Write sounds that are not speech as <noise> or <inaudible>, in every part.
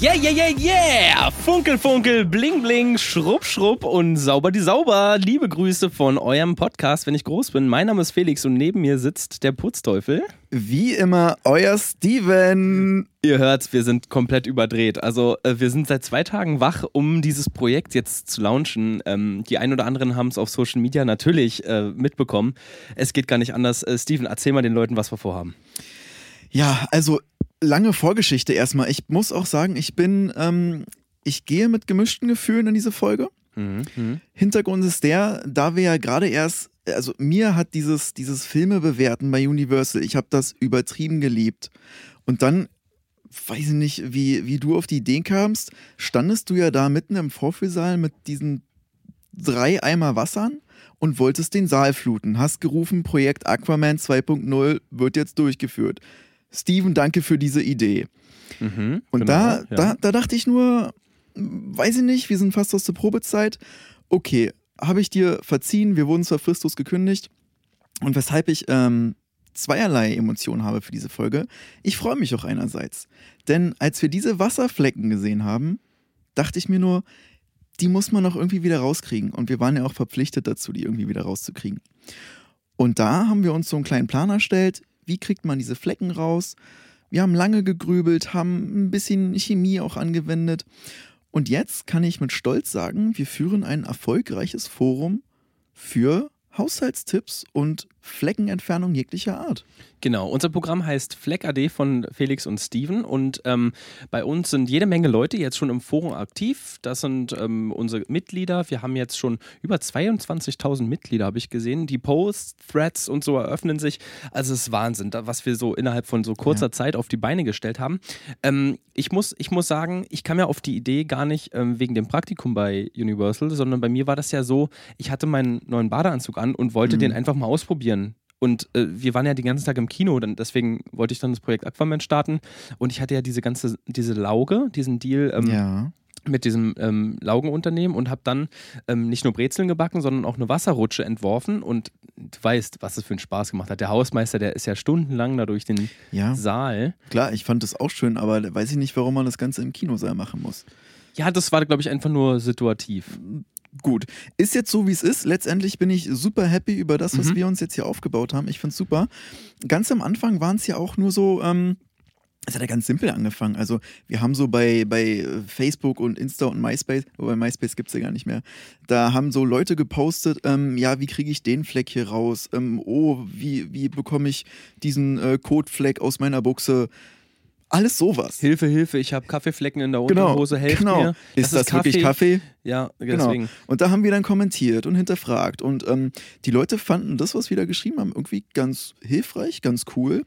Yeah, yeah, yeah, yeah! Funkel, funkel, bling, bling, schrupp, schrupp und sauber die sauber. Liebe Grüße von eurem Podcast, wenn ich groß bin. Mein Name ist Felix und neben mir sitzt der Putzteufel. Wie immer, euer Steven. Ihr hört, wir sind komplett überdreht. Also, äh, wir sind seit zwei Tagen wach, um dieses Projekt jetzt zu launchen. Ähm, die ein oder anderen haben es auf Social Media natürlich äh, mitbekommen. Es geht gar nicht anders. Äh, Steven, erzähl mal den Leuten, was wir vorhaben. Ja, also lange Vorgeschichte erstmal. Ich muss auch sagen, ich bin, ähm, ich gehe mit gemischten Gefühlen in diese Folge. Mhm. Mhm. Hintergrund ist der, da wir ja gerade erst, also mir hat dieses, dieses Filme bewerten bei Universal, ich habe das übertrieben geliebt. Und dann, weiß ich nicht, wie, wie du auf die Idee kamst, standest du ja da mitten im Vorführsaal mit diesen drei Eimer Wassern und wolltest den Saal fluten. Hast gerufen, Projekt Aquaman 2.0 wird jetzt durchgeführt. Steven, danke für diese Idee. Mhm, Und genau, da, ja. da, da dachte ich nur, weiß ich nicht, wir sind fast aus der Probezeit. Okay, habe ich dir verziehen, wir wurden zwar fristlos gekündigt. Und weshalb ich ähm, zweierlei Emotionen habe für diese Folge. Ich freue mich auch einerseits. Denn als wir diese Wasserflecken gesehen haben, dachte ich mir nur, die muss man noch irgendwie wieder rauskriegen. Und wir waren ja auch verpflichtet dazu, die irgendwie wieder rauszukriegen. Und da haben wir uns so einen kleinen Plan erstellt, wie kriegt man diese Flecken raus. Wir haben lange gegrübelt, haben ein bisschen Chemie auch angewendet. Und jetzt kann ich mit Stolz sagen, wir führen ein erfolgreiches Forum für Haushaltstipps und Fleckenentfernung jeglicher Art. Genau, unser Programm heißt Fleck AD von Felix und Steven und ähm, bei uns sind jede Menge Leute jetzt schon im Forum aktiv. Das sind ähm, unsere Mitglieder. Wir haben jetzt schon über 22.000 Mitglieder, habe ich gesehen. Die Posts, Threads und so eröffnen sich. Also es ist Wahnsinn, was wir so innerhalb von so kurzer Ja. Zeit auf die Beine gestellt haben. Ähm, ich, muss, ich muss sagen, ich kam ja auf die Idee gar nicht ähm, wegen dem Praktikum bei Universal, sondern bei mir war das ja so, ich hatte meinen neuen Badeanzug an und wollte Mhm. den einfach mal ausprobieren. Und äh, wir waren ja die ganzen Tag im Kino, dann, deswegen wollte ich dann das Projekt Aquaman starten. Und ich hatte ja diese ganze, diese Lauge, diesen Deal ähm, ja. mit diesem ähm, Laugenunternehmen und habe dann ähm, nicht nur Brezeln gebacken, sondern auch eine Wasserrutsche entworfen. Und du weißt, was es für einen Spaß gemacht hat. Der Hausmeister, der ist ja stundenlang da durch den Ja, Saal. klar, ich fand das auch schön, aber da weiß ich nicht, warum man das Ganze im Kinosaal machen muss. Ja, das war, glaube ich, einfach nur situativ. Gut, ist jetzt so, wie es ist. Letztendlich bin ich super happy über das, was Mhm. wir uns jetzt hier aufgebaut haben. Ich find's super. Ganz am Anfang waren es ja auch nur so, ähm, es hat ja ganz simpel angefangen. Also wir haben so bei, bei Facebook und Insta und MySpace, wobei MySpace gibt's ja gar nicht mehr, da haben so Leute gepostet, ähm, ja, wie kriege ich den Fleck hier raus? Ähm, oh, wie, wie bekomme ich diesen äh, Kotfleck aus meiner Buchse? Alles sowas. Hilfe, Hilfe, ich habe Kaffeeflecken in der Genau, Unterhose, helft genau. mir. Ist das, wirklich Kaffee? Ja, Genau. deswegen. Und da haben wir dann kommentiert und hinterfragt. Und ähm, die Leute fanden das, was wir da geschrieben haben, irgendwie ganz hilfreich, ganz cool.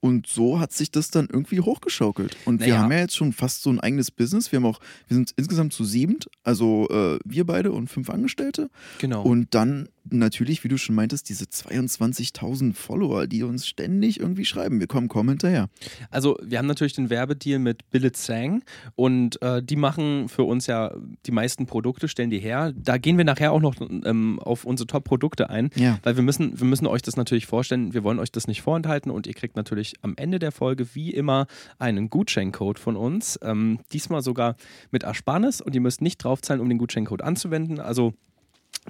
Und so hat sich das dann irgendwie hochgeschaukelt. Und wir Naja. haben ja jetzt schon fast so ein eigenes Business. Wir haben auch, wir sind insgesamt zu siebend, also äh, wir beide und fünf Angestellte. Genau. Und dann natürlich, wie du schon meintest, diese 22.000 Follower, die uns ständig irgendwie schreiben. Wir kommen kaum hinterher. Also wir haben natürlich den Werbedeal mit Billet Sang und äh, die machen für uns ja die meisten Produkte, stellen die her. Da gehen wir nachher auch noch ähm, auf unsere Top-Produkte ein, Ja. weil wir müssen, wir müssen euch das natürlich vorstellen. Wir wollen euch das nicht vorenthalten und ihr kriegt natürlich am Ende der Folge wie immer einen Gutscheincode von uns. Ähm, diesmal sogar mit Ersparnis und ihr müsst nicht draufzahlen, um den Gutscheincode anzuwenden. Also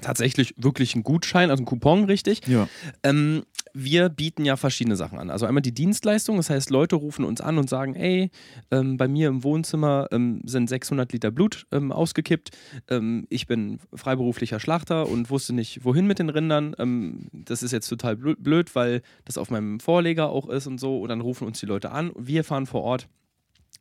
tatsächlich wirklich ein Gutschein, also ein Coupon, richtig. Ja. Ähm, wir bieten ja verschiedene Sachen an. Also einmal die Dienstleistung, das heißt, Leute rufen uns an und sagen, ey, ähm, bei mir im Wohnzimmer ähm, sind 600 Liter Blut ähm, ausgekippt. Ähm, ich bin freiberuflicher Schlachter und wusste nicht, wohin mit den Rindern. Ähm, das ist jetzt total blö- blöd, weil das auf meinem Vorleger auch ist und so. Und dann rufen uns die Leute an. Wir fahren vor Ort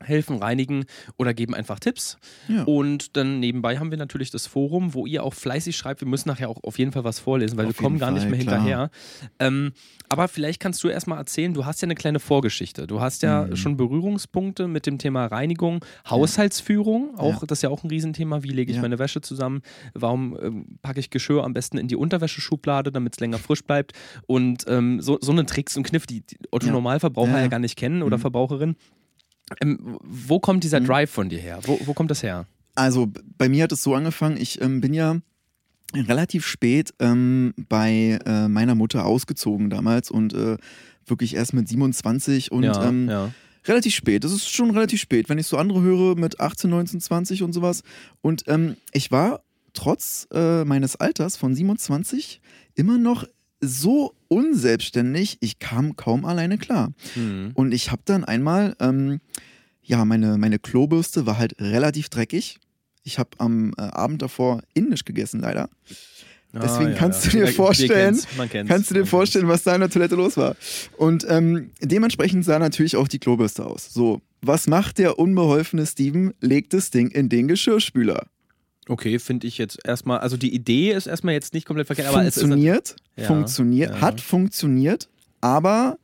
helfen, reinigen oder geben einfach Tipps. Ja. Und dann nebenbei haben wir natürlich das Forum, wo ihr auch fleißig schreibt. Wir müssen nachher auch auf jeden Fall was vorlesen, weil Auf wir kommen gar nicht Fall, mehr klar. hinterher. Ähm, aber vielleicht kannst du erstmal erzählen, du hast ja eine kleine Vorgeschichte. Du hast ja Mhm. schon Berührungspunkte mit dem Thema Reinigung, Haushaltsführung, auch das ist ja auch ein Riesenthema. Wie lege ich Ja. meine Wäsche zusammen? Warum ähm, packe ich Geschirr am besten in die Unterwäscheschublade, damit es länger frisch bleibt? Und ähm, so, so eine Tricks und Kniff, die, die Otto Ja. Normalverbraucher Ja, ja, ja. gar nicht kennen oder Mhm. Verbraucherin. Ähm, wo kommt dieser Mhm. Drive von dir her? Wo, wo kommt das her? Also bei mir hat es so angefangen, ich ähm, bin ja relativ spät ähm, bei äh, meiner Mutter ausgezogen damals und äh, wirklich erst mit 27 und ja, ähm, ja. relativ spät. Das ist schon relativ spät, wenn ich so andere höre mit 18, 19, 20 und sowas. Und ähm, ich war trotz äh, meines Alters von 27 immer noch so unselbstständig, ich kam kaum alleine klar. Hm. Und ich habe dann einmal, ähm, ja, meine, meine Klobürste war halt relativ dreckig. Ich habe am äh, Abend davor indisch gegessen, leider. Deswegen kannst du dir vorstellen- kennt's, Kannst du dir vorstellen, was da in der Toilette los war? Und ähm, dementsprechend sah natürlich auch die Klobürste aus. So, was macht der unbeholfene Steven? Legt das Ding in den Geschirrspüler. Okay, finde ich jetzt erstmal, also die Idee ist erstmal jetzt nicht komplett verkehrt, aber es ist funktioniert, Ja, funktioniert, ja. hat funktioniert, aber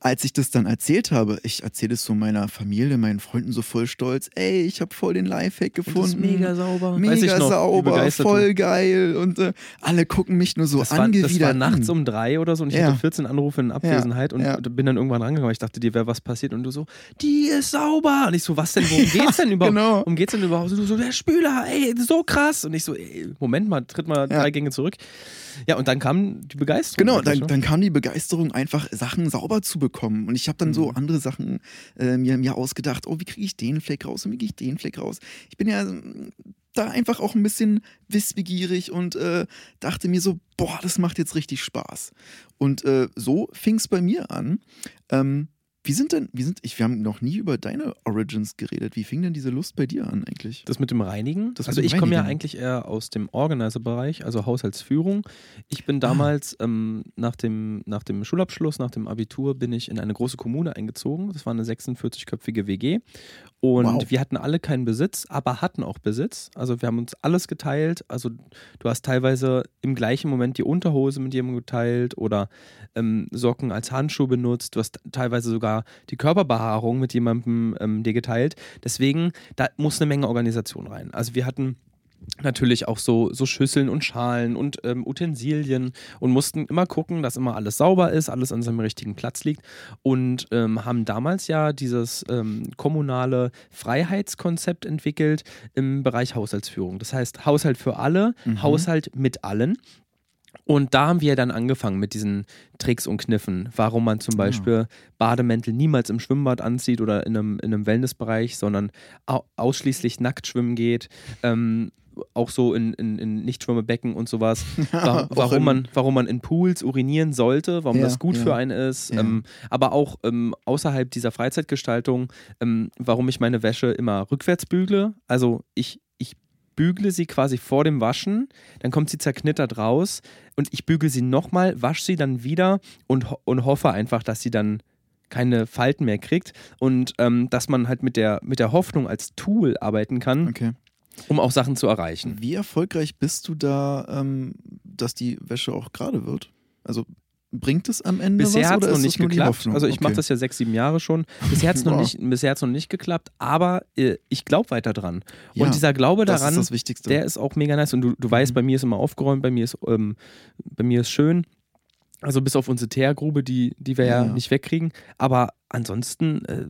als ich das dann erzählt habe, ich erzähle es so meiner Familie, meinen Freunden so voll stolz, ey, ich habe voll den Lifehack gefunden. ist mega sauber. Mega Weiß ich noch, sauber, voll geil und äh, alle gucken mich nur so Das war, angewidert das war nachts um drei oder so und ich Ja. hatte 14 Anrufe in Abwesenheit und ja. bin dann irgendwann rangegangen. Ich dachte, dir wäre was passiert und du so, die ist sauber. Und ich so, was denn, worum <laughs> geht's denn überhaupt? genau. Worum geht's denn überhaupt? Und du so, der Spüler, ey, so krass. Und ich so, ey, Moment mal, tritt mal Ja. drei Gänge zurück. Ja, und dann kam die Begeisterung. Genau, dann, dann kam die Begeisterung, einfach Sachen sauber zu bekommen. Und ich habe dann so Mhm. andere Sachen äh, mir, mir ausgedacht. Oh, wie kriege ich den Fleck raus und wie kriege ich den Fleck raus? Ich bin ja ähm, da einfach auch ein bisschen wissbegierig und äh, dachte mir so, boah, das macht jetzt richtig Spaß. Und äh, so fing es bei mir an. Ähm, wie sind denn, wie sind, ich, wir haben noch nie über deine Origins geredet. Wie fing denn diese Lust bei dir an eigentlich? Das mit dem Reinigen? Das also dem ich komme ja eigentlich eher aus dem Organizer-Bereich, also Haushaltsführung. Ich bin damals ähm, nach, dem, nach dem Schulabschluss, nach dem Abitur, bin ich in eine große Kommune eingezogen. Das war eine 46-köpfige WG. Und Wow. wir hatten alle keinen Besitz, aber hatten auch Besitz. Also wir haben uns alles geteilt. Also du hast teilweise im gleichen Moment die Unterhose mit jemandem geteilt oder ähm, Socken als Handschuh benutzt. Du hast teilweise sogar die Körperbehaarung mit jemandem ähm, dir geteilt. Deswegen, da muss eine Menge Organisation rein. Also wir hatten natürlich auch so, so Schüsseln und Schalen und ähm, Utensilien und mussten immer gucken, dass immer alles sauber ist, alles an seinem richtigen Platz liegt und ähm, haben damals ja dieses ähm, kommunale Freiheitskonzept entwickelt im Bereich Haushaltsführung. Das heißt Haushalt für alle, Mhm. Haushalt mit allen. Und da haben wir dann angefangen mit diesen Tricks und Kniffen, warum man zum Beispiel Bademäntel niemals im Schwimmbad anzieht oder in einem, in einem Wellnessbereich, sondern au ausschließlich nackt schwimmen geht. Ähm, auch so in, in, in Nichtschwimmebecken und sowas. <laughs> Wa warum, man, warum man in Pools urinieren sollte, warum Ja, das gut ja. für einen ist. Ja. Ähm, aber auch ähm, außerhalb dieser Freizeitgestaltung, ähm, warum ich meine Wäsche immer rückwärts bügle. Also ich, ich bügle sie quasi vor dem Waschen, dann kommt sie zerknittert raus und ich bügel sie nochmal, wasche sie dann wieder und, ho und hoffe einfach, dass sie dann keine Falten mehr kriegt und ähm, dass man halt mit der, mit der Hoffnung als Tool arbeiten kann, Okay. Um auch Sachen zu erreichen. Wie erfolgreich bist du da, ähm, dass die Wäsche auch gerade wird? Also bringt es am Ende Bisher was hat es noch nicht geklappt. Also ich okay. mache das ja sechs, sieben Jahre schon. Bisher hat es noch, nicht, bisher hat's noch nicht geklappt, aber äh, ich glaube weiter dran. Ja, und dieser Glaube daran, ist der ist auch mega nice. Und du, du weißt, Mhm. bei mir ist immer aufgeräumt, bei mir ist, ähm, bei mir ist schön. Also bis auf unsere Teergrube, die, die wir ja, Ja. nicht wegkriegen. Aber ansonsten äh,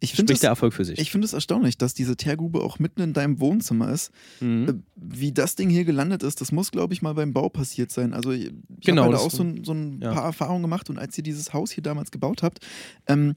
ich finde spricht der es Erfolg für sich. ich find es erstaunlich, dass diese Teergrube auch mitten in deinem Wohnzimmer ist. Mhm. Äh, Wie das Ding hier gelandet ist, das muss, glaube ich, mal beim Bau passiert sein. Also ich Genau, habe da das- auch so, ein, so ein ja. paar Erfahrungen gemacht und als ihr dieses Haus hier damals gebaut habt, ähm,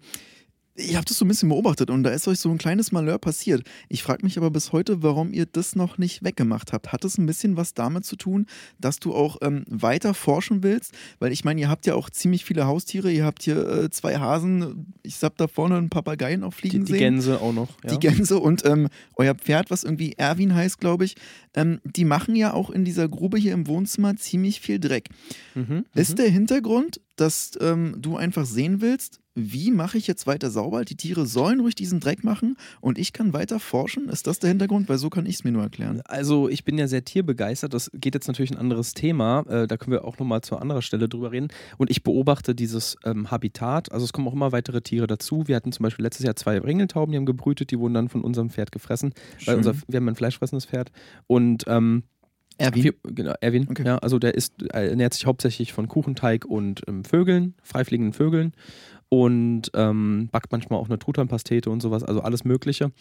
ich habe das so ein bisschen beobachtet und da ist euch so ein kleines Malheur passiert. Ich frage mich aber bis heute, warum ihr das noch nicht weggemacht habt. Hat es ein bisschen was damit zu tun, dass du auch ähm, weiter forschen willst? Weil ich meine, ihr habt ja auch ziemlich viele Haustiere. Ihr habt hier äh, zwei Hasen. Ich hab da vorne einen Papageien auch die, fliegen die sehen Gänse auch noch. Ja. die Gänse und ähm, euer Pferd, was irgendwie Erwin heißt, glaube ich, ähm, die machen ja auch in dieser Grube hier im Wohnzimmer ziemlich viel Dreck. Mhm. Ist der Hintergrund, dass ähm, du einfach sehen willst, wie mache ich jetzt weiter sauber? Die Tiere sollen ruhig diesen Dreck machen und ich kann weiter forschen? Ist das der Hintergrund? Weil so kann ich es mir nur erklären. Also ich bin ja sehr tierbegeistert. Das geht jetzt natürlich ein anderes Thema. Äh, da können wir auch nochmal zu anderer Stelle drüber reden. Und ich beobachte dieses ähm, Habitat. Also es kommen auch immer weitere Tiere dazu. Wir hatten zum Beispiel letztes Jahr zwei Ringeltauben, die haben gebrütet. Die wurden dann von unserem Pferd gefressen. Weil unser, wir haben ein fleischfressendes Pferd. Und ähm, Erwin. wir, genau, Erwin, Okay. ja, also der ist, er ernährt sich hauptsächlich von Kuchenteig und ähm, Vögeln, freifliegenden Vögeln. und ähm, backt manchmal auch eine Truthahnpastete und sowas, also alles Mögliche.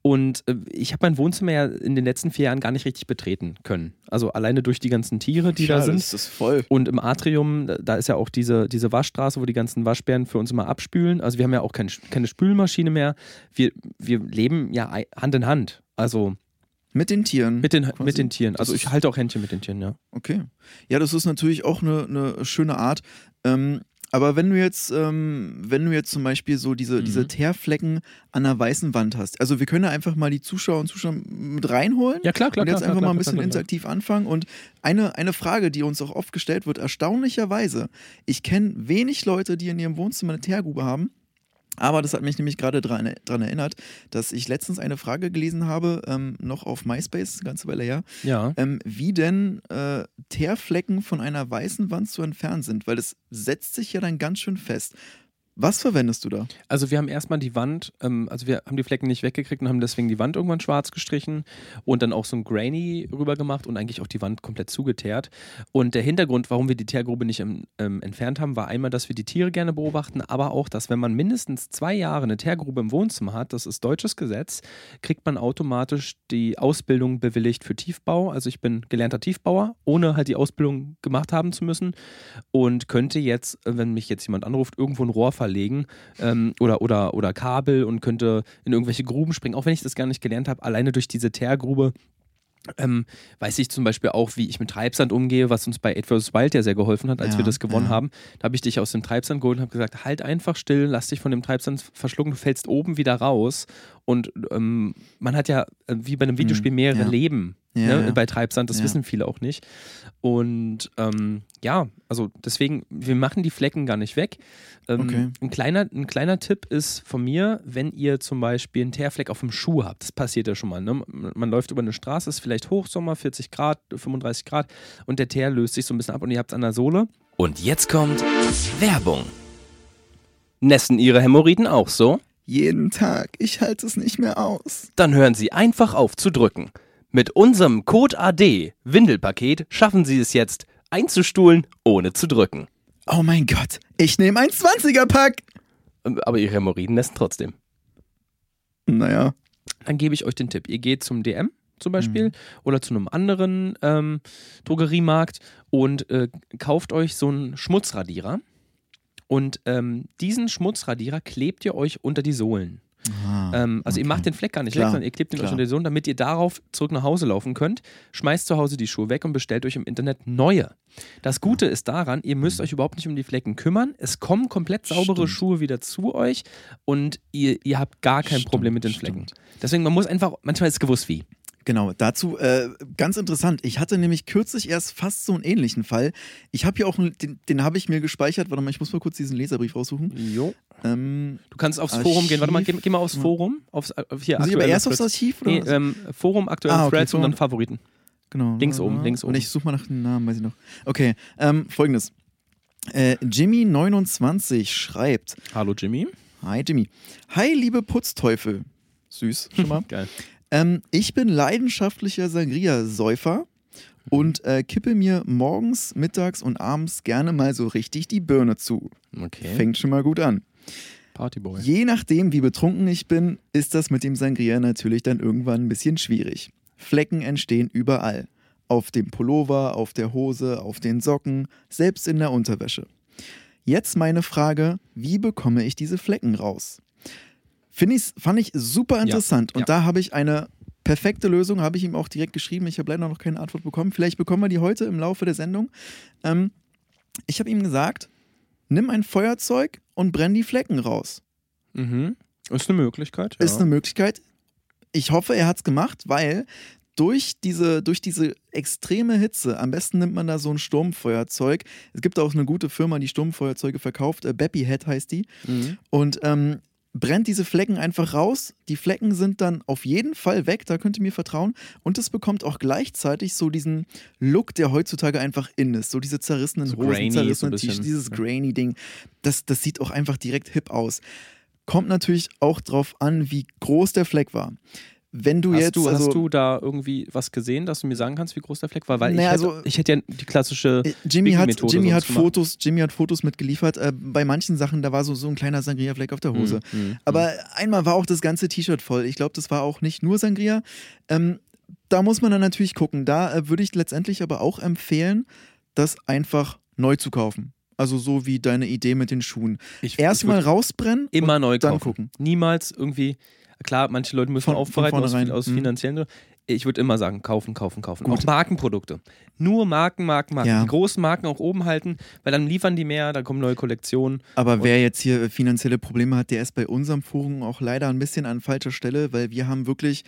Und äh, ich habe mein Wohnzimmer ja in den letzten vier Jahren gar nicht richtig betreten können. Also alleine durch die ganzen Tiere, die ja, da sind. Das ist voll. Und im Atrium, da ist ja auch diese, diese Waschstraße, wo die ganzen Waschbären für uns immer abspülen. Also wir haben ja auch keine, keine Spülmaschine mehr. Wir, wir leben ja Hand in Hand. Also mit den Tieren. mit den, quasi. mit den Tieren. Also ich halte auch Händchen mit den Tieren, ja. Okay. Ja, das ist natürlich auch eine, eine schöne Art. Ähm, aber wenn du jetzt, ähm, wenn du jetzt zum Beispiel so diese, Mhm. diese Teerflecken an einer weißen Wand hast, also wir können ja einfach mal die Zuschauer und Zuschauer mit reinholen Ja, klar, klar. und jetzt klar, einfach klar, mal ein bisschen klar. interaktiv anfangen. Und eine, eine Frage, die uns auch oft gestellt wird, erstaunlicherweise, ich kenne wenig Leute, die in ihrem Wohnzimmer eine Teergrube haben. Aber das hat mich nämlich gerade daran dran erinnert, dass ich letztens eine Frage gelesen habe, ähm, noch auf MySpace, eine ganze Weile her, Ja. ähm, wie denn äh, Teerflecken von einer weißen Wand zu entfernen sind, weil das setzt sich ja dann ganz schön fest. Was verwendest du da? Also wir haben erstmal die Wand, ähm, also wir haben die Flecken nicht weggekriegt und haben deswegen die Wand irgendwann schwarz gestrichen und dann auch so ein Grainy rüber gemacht und eigentlich auch die Wand komplett zugeteert. Und der Hintergrund, warum wir die Teergrube nicht ähm, ähm, entfernt haben, war einmal, dass wir die Tiere gerne beobachten, aber auch, dass wenn man mindestens zwei Jahre eine Teergrube im Wohnzimmer hat, das ist deutsches Gesetz, kriegt man automatisch die Ausbildung bewilligt für Tiefbau. Also ich bin gelernter Tiefbauer, ohne halt die Ausbildung gemacht haben zu müssen und könnte jetzt, wenn mich jetzt jemand anruft, irgendwo ein Rohr verlegen ähm, oder, oder, oder Kabel und könnte in irgendwelche Gruben springen, auch wenn ich das gar nicht gelernt habe, alleine durch diese Teergrube. Ähm, weiß ich zum Beispiel auch, wie ich mit Treibsand umgehe, was uns bei Ed vs. Wild ja sehr geholfen hat, als Ja, wir das gewonnen ja. haben. Da habe ich dich aus dem Treibsand geholt und habe gesagt, halt einfach still, lass dich von dem Treibsand verschlucken, du fällst oben wieder raus. Und ähm, man hat ja, äh, wie bei einem Videospiel, mehrere ja. Leben Ja, ne, ja. bei Treibsand, das Ja. wissen viele auch nicht. Und ähm, ja, also deswegen, wir machen die Flecken gar nicht weg. Ähm, Okay. ein, kleiner, ein kleiner Tipp ist von mir, wenn ihr zum Beispiel einen Teerfleck auf dem Schuh habt, das passiert ja schon mal, ne? man, läuft über eine Straße, ist vielleicht Hochsommer, 40 Grad, 35 Grad und der Teer löst sich so ein bisschen ab und ihr habt es an der Sohle. Und jetzt kommt Werbung. Nässen Ihre Hämorrhoiden auch so? Jeden Tag, ich halte es nicht mehr aus. Dann hören Sie einfach auf zu drücken. Mit unserem Code AD Windelpaket schaffen Sie es jetzt, einzustuhlen, ohne zu drücken. Oh mein Gott, ich nehme ein 20er-Pack. Ähm, Aber Ihre Hämorrhoiden nässen trotzdem. Naja, dann gebe ich euch den Tipp. Ihr geht zum DM zum Beispiel oder zu einem anderen ähm, Drogeriemarkt und äh, kauft euch so einen Schmutzradierer. Und ähm, diesen Schmutzradierer klebt ihr euch unter die Sohlen. Ähm, also ihr okay. macht den Fleck gar nicht Klar, weg, sondern ihr klebt ihn euch unter die Sohlen, damit ihr darauf zurück nach Hause laufen könnt. Schmeißt zu Hause die Schuhe weg und bestellt euch im Internet neue. Das Gute ist daran, ihr müsst euch überhaupt nicht um die Flecken kümmern. Es kommen komplett saubere Stimmt. Schuhe wieder zu euch und ihr, ihr habt gar kein Stimmt, Problem mit den Flecken. stimmt. Deswegen, man muss einfach, manchmal ist es gewusst wie. Genau, dazu äh, ganz interessant. Ich hatte nämlich kürzlich erst fast so einen ähnlichen Fall. Ich habe hier auch, einen, den, den habe ich mir gespeichert. Warte mal, ich muss mal kurz diesen Leserbrief raussuchen. Jo. Ähm, Du kannst aufs Archiv. Forum gehen. Warte mal, geh, geh mal aufs Forum. Aufs, äh, hier, muss ich aber erst aufs. Archiv? Oder Nee, ähm, Forum, aktuelle Ah, okay, Threads und dann Favoriten. genau. links oben, links Und oben. ich suche mal nach dem Namen, weiß ich noch. Okay, ähm, folgendes. Äh, Jimmy29 schreibt: Hallo Jimmy. Hi Jimmy. Hi, liebe Putzteufel. Süß, schon mal. <laughs> Geil. Ähm, ich bin leidenschaftlicher Sangria-Säufer und äh, kippe mir morgens, mittags und abends gerne mal so richtig die Birne zu. Okay. Fängt schon mal gut an. Partyboy. Je nachdem, wie betrunken ich bin, ist das mit dem Sangria natürlich dann irgendwann ein bisschen schwierig. Flecken entstehen überall. Auf dem Pullover, auf der Hose, auf den Socken, selbst in der Unterwäsche. Jetzt meine Frage, wie bekomme ich diese Flecken raus? Finde ich, fand ich super interessant und ja. da habe ich eine perfekte Lösung, habe ich ihm auch direkt geschrieben. Ich habe leider noch keine Antwort bekommen. Vielleicht bekommen wir die heute im Laufe der Sendung. Ähm, ich habe ihm gesagt, nimm ein Feuerzeug und brenn die Flecken raus. Mhm. Ist eine Möglichkeit. Ist ja. eine Möglichkeit. Ich hoffe, er hat es gemacht, weil durch diese, durch diese extreme Hitze, am besten nimmt man da so ein Sturmfeuerzeug. Es gibt auch eine gute Firma, die Sturmfeuerzeuge verkauft. Äh, Beppy Head heißt die. Mhm. Und ähm, brennt diese Flecken einfach raus. Die Flecken sind dann auf jeden Fall weg, da könnt ihr mir vertrauen. Und es bekommt auch gleichzeitig so diesen Look, der heutzutage einfach in ist. So diese zerrissenen So Hosen, grainy, so ein zerrissene bisschen. T-Shirts, dieses Ja. grainy Ding. Das, das sieht auch einfach direkt hip aus. Kommt natürlich auch drauf an, wie groß der Fleck war. Wenn du hast, jetzt. du, also, hast du da irgendwie was gesehen, dass du mir sagen kannst, wie groß der Fleck war? Weil ich, Naja, hätte, also- ich hätte ja die klassische. Äh, Jimmy hat, Jimmy hat. Fotos, Jimmy hat Fotos mitgeliefert. Äh, bei manchen Sachen, da war so, so ein kleiner Sangria-Fleck auf der Hose. Hm, hm, Aber einmal war auch das ganze T-Shirt voll. Ich glaube, das war auch nicht nur Sangria. Ähm, da muss man dann natürlich gucken. Da äh, würde ich letztendlich aber auch empfehlen, das einfach neu zu kaufen. Also so wie deine Idee mit den Schuhen. ich, Erstmal ich rausbrennen immer neu dann kaufen. gucken. Niemals irgendwie. Klar, manche Leute müssen Von- von aufbereiten aus, vornherein. aus Mhm. finanziellen Gründen. Ich würde immer sagen, kaufen, kaufen, kaufen. Gut. Auch Markenprodukte. Nur Marken, Marken, Marken. Ja. Die großen Marken auch oben halten, weil dann liefern die mehr, dann kommen neue Kollektionen. Aber wer jetzt hier finanzielle Probleme hat, der ist bei unserem Forum auch leider ein bisschen an falscher Stelle, weil wir haben wirklich,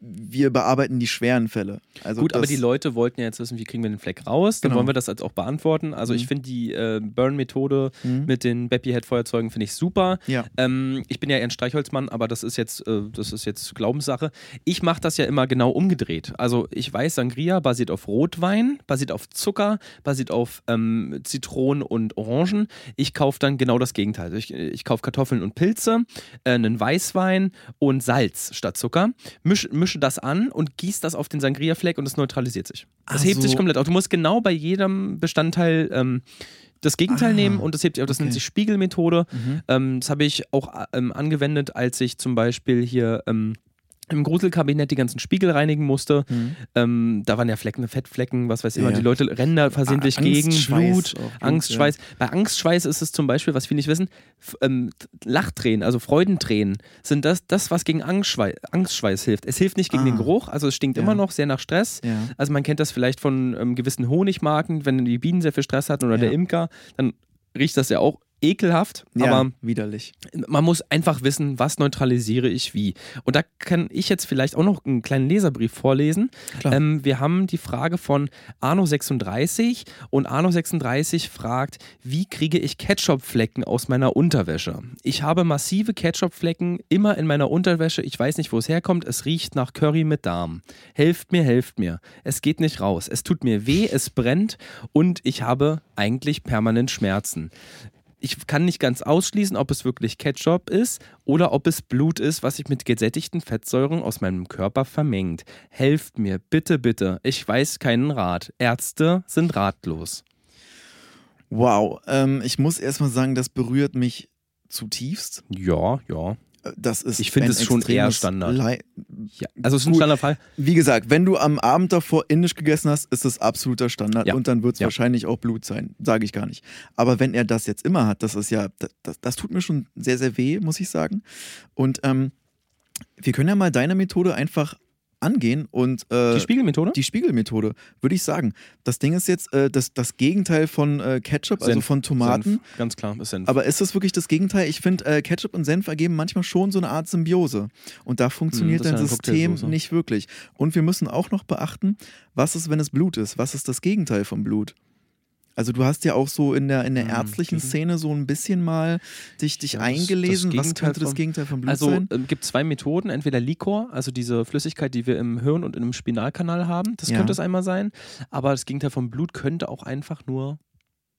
wir bearbeiten die schweren Fälle. Also Gut, aber die Leute wollten ja jetzt wissen, wie kriegen wir den Fleck raus. Dann Genau. wollen wir das jetzt auch beantworten. Also ich Mhm. finde die äh, Burn-Methode Mhm. mit den Beppy-Head-Feuerzeugen finde ich super. Ja. Ähm, ich bin ja eher ein Streichholzmann, aber das ist jetzt, äh, das ist jetzt Glaubenssache. Ich mache das ja immer genau umgedreht. Also ich weiß, Sangria basiert auf Rotwein, basiert auf Zucker, basiert auf ähm, Zitronen und Orangen. Ich kaufe dann genau das Gegenteil. Ich, ich kaufe Kartoffeln und Pilze, äh, einen Weißwein und Salz statt Zucker, misch, mische das an und gieße das auf den Sangria-Fleck und es neutralisiert sich. Das Ach hebt sich so. komplett auf. Du musst genau bei jedem Bestandteil ähm, das Gegenteil Ah, nehmen und das hebt sich auf. Das nennt okay. sich Spiegelmethode. Mhm. Ähm, das habe ich auch ähm, angewendet, als ich zum Beispiel hier ähm, im Gruselkabinett die ganzen Spiegel reinigen musste. Mhm. Ähm, da waren ja Flecken, Fettflecken, was weiß ich Ja, immer. ja. Die Leute rennen da versehentlich Ah, gegen, Angstschweiß Blut, Angstschweiß. Bei Angstschweiß ist es zum Beispiel, was viele nicht wissen, ähm, Lachtränen, also Freudentränen, sind das, das was gegen Angstschweiß, Angstschweiß hilft. Es hilft nicht gegen Ah. den Geruch, also es stinkt Ja. immer noch sehr nach Stress. Ja. Also man kennt das vielleicht von ähm, gewissen Honigmarken, wenn die Bienen sehr viel Stress hatten oder Ja. der Imker, dann riecht das ja auch ekelhaft, ja, aber widerlich. man muss einfach wissen, was neutralisiere ich wie. Und da kann ich jetzt vielleicht auch noch einen kleinen Leserbrief vorlesen. Ähm, wir haben die Frage von Arno36 und Arno36 fragt, wie kriege ich Ketchupflecken aus meiner Unterwäsche? Ich habe massive Ketchupflecken immer in meiner Unterwäsche. Ich weiß nicht, wo es herkommt. Es riecht nach Curry mit Darm. Helft mir, helft mir. Es geht nicht raus. Es tut mir weh, es brennt und ich habe eigentlich permanent Schmerzen ich kann nicht ganz ausschließen, ob es wirklich Ketchup ist oder ob es Blut ist, was sich mit gesättigten Fettsäuren aus meinem Körper vermengt. Helft mir, bitte, bitte. Ich weiß keinen Rat. Ärzte sind ratlos. Wow, ähm, ich muss erstmal sagen, das berührt mich zutiefst. Ja, ja. Das ist Ich finde es schon eher Standard. Lei- ja. Also es ist ein Gut. Standardfall. Wie gesagt, wenn du am Abend davor indisch gegessen hast, ist das absoluter Standard Ja. und dann wird es Ja. wahrscheinlich auch Blut sein, sage ich gar nicht. Aber wenn er das jetzt immer hat, das ist ja, das, das, das tut mir schon sehr, sehr weh, muss ich sagen. Und ähm, wir können ja mal deine Methode einfach angehen und äh, Die Spiegelmethode? die Spiegelmethode, würde ich sagen. Das Ding ist jetzt äh, das, das Gegenteil von äh, Ketchup, also Senf. von Tomaten. Senf. Ganz klar, ist Senf. Aber ist das wirklich das Gegenteil? Ich finde, äh, Ketchup und Senf ergeben manchmal schon so eine Art Symbiose. Und da funktioniert Hm, dein ja System nicht wirklich. Und wir müssen auch noch beachten, was ist, wenn es Blut ist? Was ist das Gegenteil von Blut? Also du hast ja auch so in der, in der Hm, ärztlichen mhm. Szene so ein bisschen mal dich, dich Ja, eingelesen. das was Gegenteil könnte das vom- Gegenteil von Blut Also sein? ähm, gibt zwei Methoden, entweder Liquor, also diese Flüssigkeit, die wir im Hirn und im Spinalkanal haben, das Ja. könnte es einmal sein, aber das Gegenteil vom Blut könnte auch einfach nur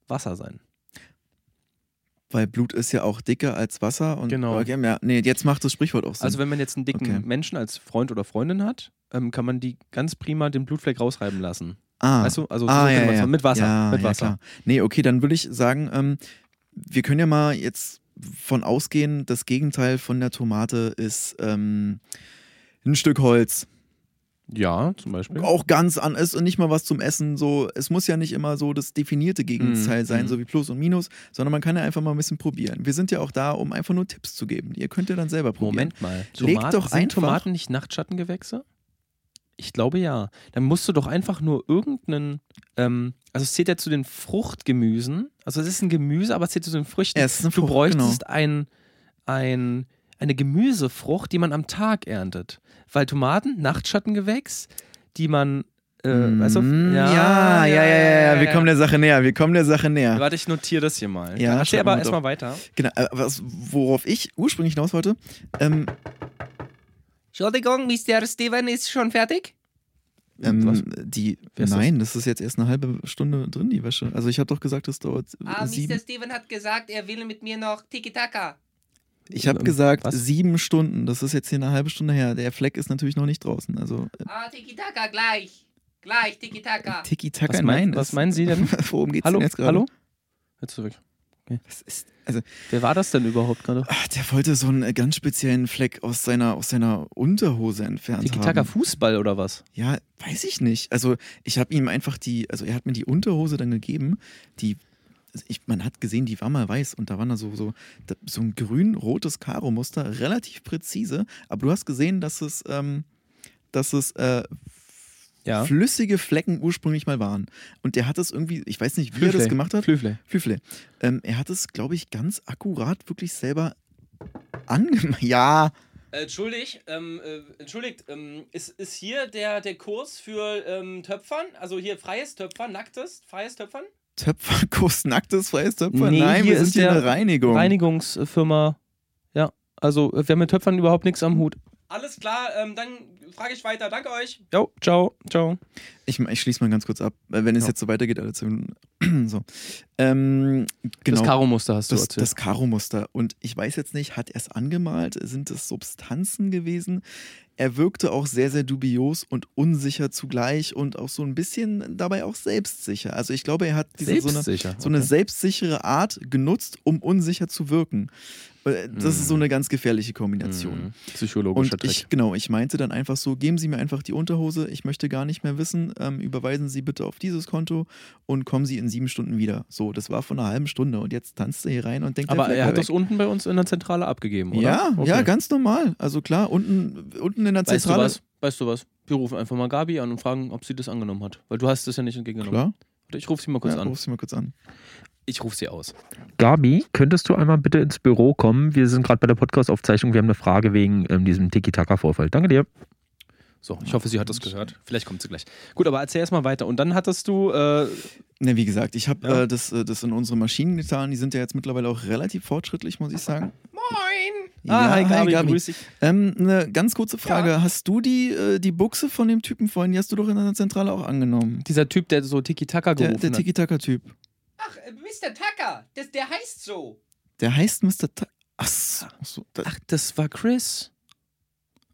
Wasser sein. Weil Blut ist ja auch dicker als Wasser. Und, Genau. Okay, ja, nee, jetzt macht das Sprichwort auch Sinn. Also wenn man jetzt einen dicken Okay. Menschen als Freund oder Freundin hat, ähm, kann man die ganz prima den Blutfleck rausreiben lassen. Ah, Weißt du? Also so ah, könnte ja, ja. mit Wasser. Ja, mit ja, Wasser. klar. Nee, okay, dann würde ich sagen, ähm, wir können ja mal jetzt von ausgehen, das Gegenteil von der Tomate ist ähm, ein Stück Holz. Ja, zum Beispiel. Auch ganz an ist und nicht mal was zum Essen. So, es muss ja nicht immer so das definierte Gegenteil Mhm, sein, mhm. so wie Plus und Minus, sondern man kann ja einfach mal ein bisschen probieren. Wir sind ja auch da, um einfach nur Tipps zu geben. Ihr könnt ja dann selber probieren. Moment mal. Tomaten, doch sind einfach- Tomaten nicht Nachtschattengewächse? Ich glaube ja. Dann musst du doch einfach nur irgendeinen, ähm, also es zählt ja zu den Fruchtgemüsen. Also es ist ein Gemüse, aber es zählt zu den Früchten. Ja, es ist eine du Frucht, bräuchtest ein, ein, eine Gemüsefrucht, die man am Tag erntet. Weil Tomaten, Nachtschattengewächs, die man, äh, weißt du? Mm, ja, ja, ja, ja, wir kommen der Sache näher, wir kommen der Sache näher. Warte, ich notiere das hier mal. Ja, Erzähl aber erstmal weiter. Genau, äh, was, worauf ich ursprünglich hinaus wollte, ähm, Entschuldigung, Mr. Steven ist schon fertig? ähm, Was? die, nein, das? ist jetzt erst eine halbe Stunde drin, die Wäsche. Also ich habe doch gesagt, es dauert Ah, Mr. sieben. Steven hat gesagt, er will mit mir noch Tiki-Taka. Ich habe Ähm, gesagt, was? sieben Stunden. Das ist jetzt hier eine halbe Stunde her. Der Fleck ist natürlich noch nicht draußen. Also äh, Ah, Tiki-Taka, gleich. Gleich, Tiki-Taka. Tiki-Taka, Was, mein, was meinen Sie denn? <laughs> Worum geht's Hallo? denn jetzt gerade? Hallo? Jetzt zurück. Ist, also, Wer war das denn überhaupt gerade? ach, der wollte so einen äh, ganz speziellen Fleck aus seiner, aus seiner Unterhose entfernt Tiki-Taka haben. Fußball oder was? Ja, weiß ich nicht. Also ich habe ihm einfach die, also er hat mir die Unterhose dann gegeben, die, also ich, man hat gesehen, die war mal weiß und da war da so, so, so ein grün-rotes Karo-Muster, relativ präzise, aber du hast gesehen, dass es, ähm, dass es äh, Ja. flüssige Flecken ursprünglich mal waren. Und der hat es irgendwie, ich weiß nicht, wie er das gemacht hat. Flüfle. Flüfle. Ähm, er hat es, glaube ich, ganz akkurat wirklich selber angemacht. <laughs> Ja, Äh, entschuldigt, ähm, äh, entschuldigt, ähm, ist, ist hier der, der Kurs für ähm, Töpfern? Also hier freies Töpfern, nacktes, freies Töpfern? Töpferkurs, <laughs> nacktes freies Töpfer? Nee, Nein, hier wir sind ist hier der eine Reinigung. Reinigungsfirma. Ja, also äh, wir haben mit Töpfern überhaupt nichts am Hut. Alles klar, ähm, dann frage ich weiter. Danke euch. Jo, ciao, ciao. Ich, ich schließe mal ganz kurz ab, äh, wenn es Ja. jetzt so weitergeht, alle zwei Minuten. <clears throat> so. Ähm, genau. Das Karo-Muster hast du das, erzählt. das Karo-Muster. Und ich weiß jetzt nicht, hat er es angemalt? Sind es Substanzen gewesen? Er wirkte auch sehr, sehr dubios und unsicher zugleich und auch so ein bisschen dabei auch selbstsicher. Also ich glaube, er hat diese, so, eine, so eine okay. selbstsichere Art genutzt, um unsicher zu wirken. Äh, Das ist so eine ganz gefährliche Kombination. Mhm. Psychologischer Und Trick. ich, genau, ich meinte dann einfach so, geben Sie mir einfach die Unterhose, ich möchte gar nicht mehr wissen, ähm, überweisen Sie bitte auf dieses Konto und kommen Sie in sieben Stunden wieder. So, das war vor einer halben Stunde und jetzt tanzt er hier rein und denkt, Aber er hat wäre das unten bei uns in der Zentrale abgegeben, oder? Ja, Okay. ja, ganz normal. Also klar, unten, unten in der Weißt du Zentrale. was? Weißt du was? Wir rufen einfach mal Gabi an und fragen, ob sie das angenommen hat. Weil du hast es ja nicht entgegengenommen. Klar, Ich rufe sie mal kurz ja, an. ruf sie mal kurz an. Ich rufe sie aus. Gabi, könntest du einmal bitte ins Büro kommen? Wir sind gerade bei der Podcast-Aufzeichnung. Wir haben eine Frage wegen ähm, diesem Tiki-Taka-Vorfall. Danke dir. So, ich hoffe, sie hat das gehört. Vielleicht kommt sie gleich. Gut, aber erzähl erst mal weiter. Und dann hattest du, äh, Ne, wie gesagt, ich habe Ja. äh, das, äh, das in unsere Maschinen getan. Die sind ja jetzt mittlerweile auch relativ fortschrittlich, muss ich sagen. Moin. ah, hi Gabi, Gabi. grüß dich. Ähm, eine ganz kurze Frage. Hast du die, äh, die Buchse von dem Typen vorhin, die hast du doch in der Zentrale auch angenommen? Dieser Typ, der so Tiki-Taka Der, gerufen der hat. Tiki-Taka-Typ. Ach, äh, Mr. Tucker. Das, der heißt so. Der heißt Mr. Ta Ach so. ach das war Chris.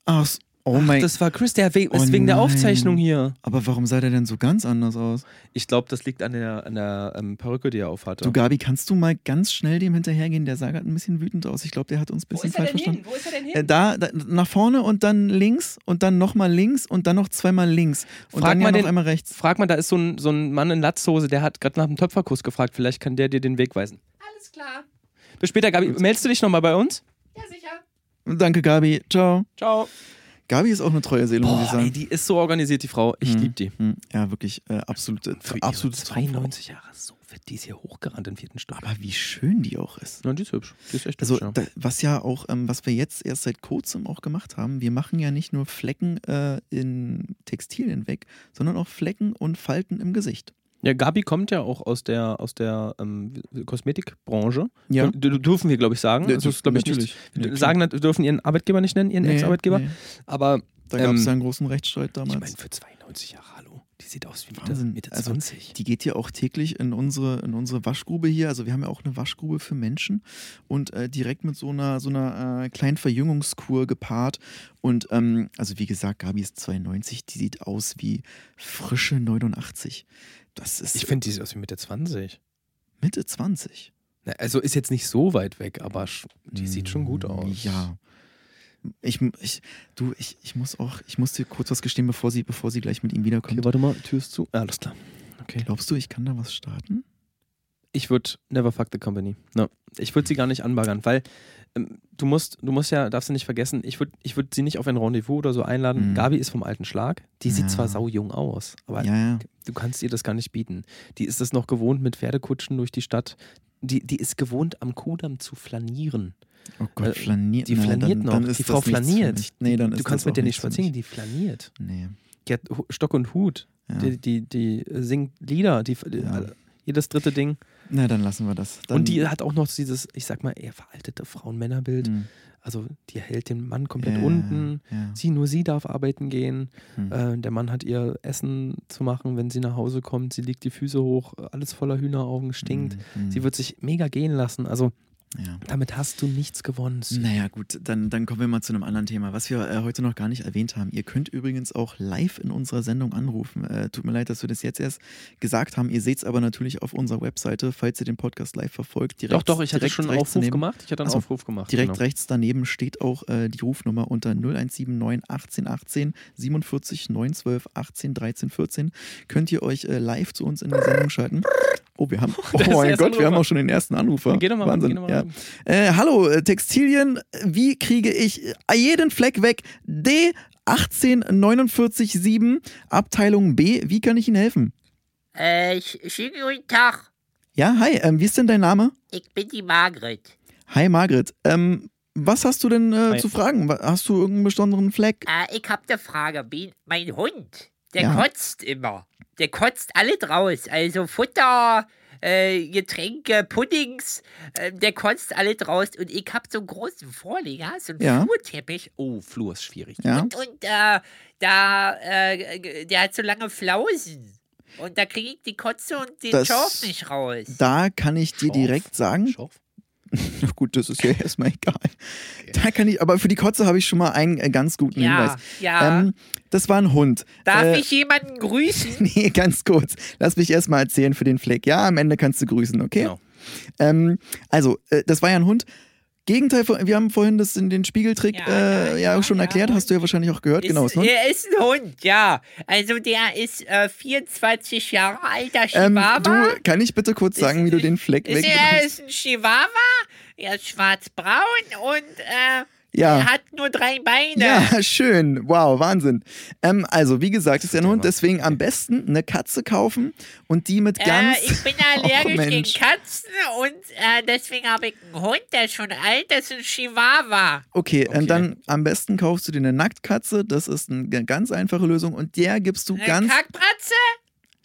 ach. Oh Ach, mein das war Chris, der we Oh ist wegen der. Aufzeichnung hier. Aber warum sah der denn so ganz anders aus? Ich glaube, das liegt an der, an der ähm, Perücke, die er aufhatte. Du, Gabi, kannst du mal ganz schnell dem hinterhergehen? Der sah gerade ein bisschen wütend aus. Ich glaube, der hat uns ein bisschen falsch verstanden. hin? Wo ist er denn hin? Äh, da, da, nach vorne und dann links und dann nochmal links und dann noch zweimal links. Und Frag dann ja mal noch den- einmal rechts. Frag mal, da ist so ein, so ein Mann in Latzhose, der hat gerade nach dem Töpferkurs gefragt. Vielleicht kann der dir den Weg weisen. Alles klar. Bis später, Gabi. Meldest du dich nochmal bei uns? Ja, sicher. Danke, Gabi. Ciao. Ciao. Gabi ist auch eine treue Seele, muss ich sagen. ey, die ist so organisiert, die Frau. Ich Hm, lieb die. hm. Ja, wirklich äh, absolute, Für absolute ihre 92 Jahre, so wird die ist hier hochgerannt im vierten Stock. Aber wie schön die auch ist. Ja, die ist hübsch. Die ist echt Also, hübsch, ja. da, was ja auch, ähm, was wir jetzt erst seit kurzem auch gemacht haben, wir machen ja nicht nur Flecken äh, in Textilien weg, sondern auch Flecken und Falten im Gesicht. Ja, Gabi kommt ja auch aus der, aus der ähm, Kosmetikbranche. Ja, D dürfen wir, glaube ich, sagen. Das ist, glaube ich, nicht. natürlich. Wir Ja, sagen, wir dürfen ihren Arbeitgeber nicht nennen, ihren Nee, Ex-Arbeitgeber. nee. Aber Da gab es ähm, ja einen großen Rechtsstreit ich damals. meine, für 92 Jahre, hallo. Die sieht aus wie Mitte, Wahnsinn. Mitte Also, 20. Die geht ja auch täglich in unsere, in unsere Waschgrube hier. Also wir haben ja auch eine Waschgrube für Menschen und äh, direkt mit so einer, so einer äh, kleinen Verjüngungskur gepaart. Und ähm, also wie gesagt, Gabi ist 92, die sieht aus wie frische 89. Das ist ich finde, die sieht aus wie Mitte 20. Mitte 20. Na, Also ist jetzt nicht so weit weg, aber die sieht schon gut aus. Mm, Ja. Ich, ich, du, ich, ich muss auch, ich muss dir kurz was gestehen, bevor sie, bevor sie gleich mit ihm wiederkommt. Okay, warte mal, Tür ist zu. Ah, alles klar. Okay. Glaubst du, ich kann da was starten? Ich würde never fuck the company. No. Ich würde sie gar nicht anbaggern, weil ähm, du musst, du musst ja, darfst du nicht vergessen, ich würde ich würd sie nicht auf ein Rendezvous oder so einladen. Mhm. Gabi ist vom alten Schlag. Die sieht Ja. zwar saujung aus, aber ja, ja. du kannst ihr das gar nicht bieten. Die ist es noch gewohnt mit Pferdekutschen durch die Stadt. Die, die ist gewohnt, am Kudamm zu flanieren. Oh Gott, Äh, flaniert. Die Na, flaniert dann, noch. Dann die Frau flaniert. Nee, dann du ist kannst das mit der nicht spazieren, die flaniert. Nee. Die hat Stock und Hut. Die, die, die singt Lieder. Die. Jedes dritte Ding. Na, dann lassen wir das. Dann, und die hat auch noch dieses, ich sag mal, eher veraltete Frauen-Männer-Bild. Hm. Also die hält den Mann komplett Ja, unten. Ja. Sie, nur sie darf arbeiten gehen. Hm. Äh, der Mann hat ihr Essen zu machen, wenn sie nach Hause kommt. Sie legt die Füße hoch, alles voller Hühneraugen, stinkt. Hm, hm. Sie wird sich mega gehen lassen. Also Ja. Damit hast du nichts gewonnen. Naja, gut, dann, dann kommen wir mal zu einem anderen Thema, was wir äh, heute noch gar nicht erwähnt haben. Ihr könnt übrigens auch live in unserer Sendung anrufen. Äh, tut mir leid, dass wir das jetzt erst gesagt haben. Ihr seht es aber natürlich auf unserer Webseite, falls ihr den Podcast live verfolgt. Direkt, Doch, doch, ich hatte schon einen Aufruf daneben- gemacht. Ich hatte einen Ach so, Aufruf gemacht. Direkt genau. rechts daneben steht auch äh, die Rufnummer unter 0179 18 18 47 912 18 13 14. Könnt ihr euch äh, live zu uns in die Sendung schalten. Oh, wir haben, <laughs> oh mein Gott, wir haben Anrufer. auch schon den ersten Anrufer. Geh doch mal, Wahnsinn. geh doch mal ja. Äh, hallo, äh, Textilien, wie kriege ich äh, jeden Fleck weg? D 18947, Abteilung B, wie kann ich Ihnen helfen? Äh, sch schönen guten Tag. Ja, hi, ähm, wie ist denn dein Name? Ich bin die Margret. Hi, Margret. Ähm, was hast du denn äh, zu fragen? Hast du irgendeinen besonderen Fleck? Äh, ich hab ne Frage. Bin- Mein Hund, der Ja. kotzt immer. Der kotzt alles raus. Also Futter, äh, Getränke, Puddings, äh, der kotzt alles raus. Und ich hab so einen großen Vorleger, so einen Ja. Flurteppich. Oh, Flur ist schwierig. Ja. Und, und äh, da, äh, der hat so lange Flausen. Und da kriege ich die Kotze und den Das- Schorf nicht raus. Da kann ich dir Schorf. direkt sagen, Schorf. Na <laughs> gut, das ist ja <laughs> erstmal egal. Da kann ich, aber für die Kotze habe ich schon mal einen äh, ganz guten ja, Hinweis. ja. Ähm, das war ein Hund. Darf äh, ich jemanden grüßen? <laughs> Nee, ganz kurz. Lass mich erstmal erzählen für den Fleck. Ja, am Ende kannst du grüßen, okay? Genau. Ähm, also, äh, das war ja ein Hund. Gegenteil von, wir haben vorhin das in den Spiegeltrick Ja, äh, ja, ja, schon ja, erklärt, hast du ja wahrscheinlich auch gehört. genau, ist, ist ein Hund. er ist ein Hund, ja. Also der ist äh, 24 Jahre alter Ähm, Chihuahua. du, kann ich bitte kurz sagen, wie du den Fleck ist, er ist ein Chihuahua, er ist schwarz-braun und äh, Ja. er hat nur drei Beine. Ja, <laughs> schön. Wow, Wahnsinn. Ähm, also, wie gesagt, ist ja ein Hund, deswegen am besten eine Katze kaufen und die mit ganz. Äh, ich bin <laughs> Oh, allergisch gegen Mensch. Katzen und äh, deswegen habe ich einen Hund, der ist schon alt, das ist ein Chihuahua. Okay, Okay. und dann am besten kaufst du dir eine Nacktkatze. Das ist eine ganz einfache Lösung und der gibst du Eine ganz. Kackbratze?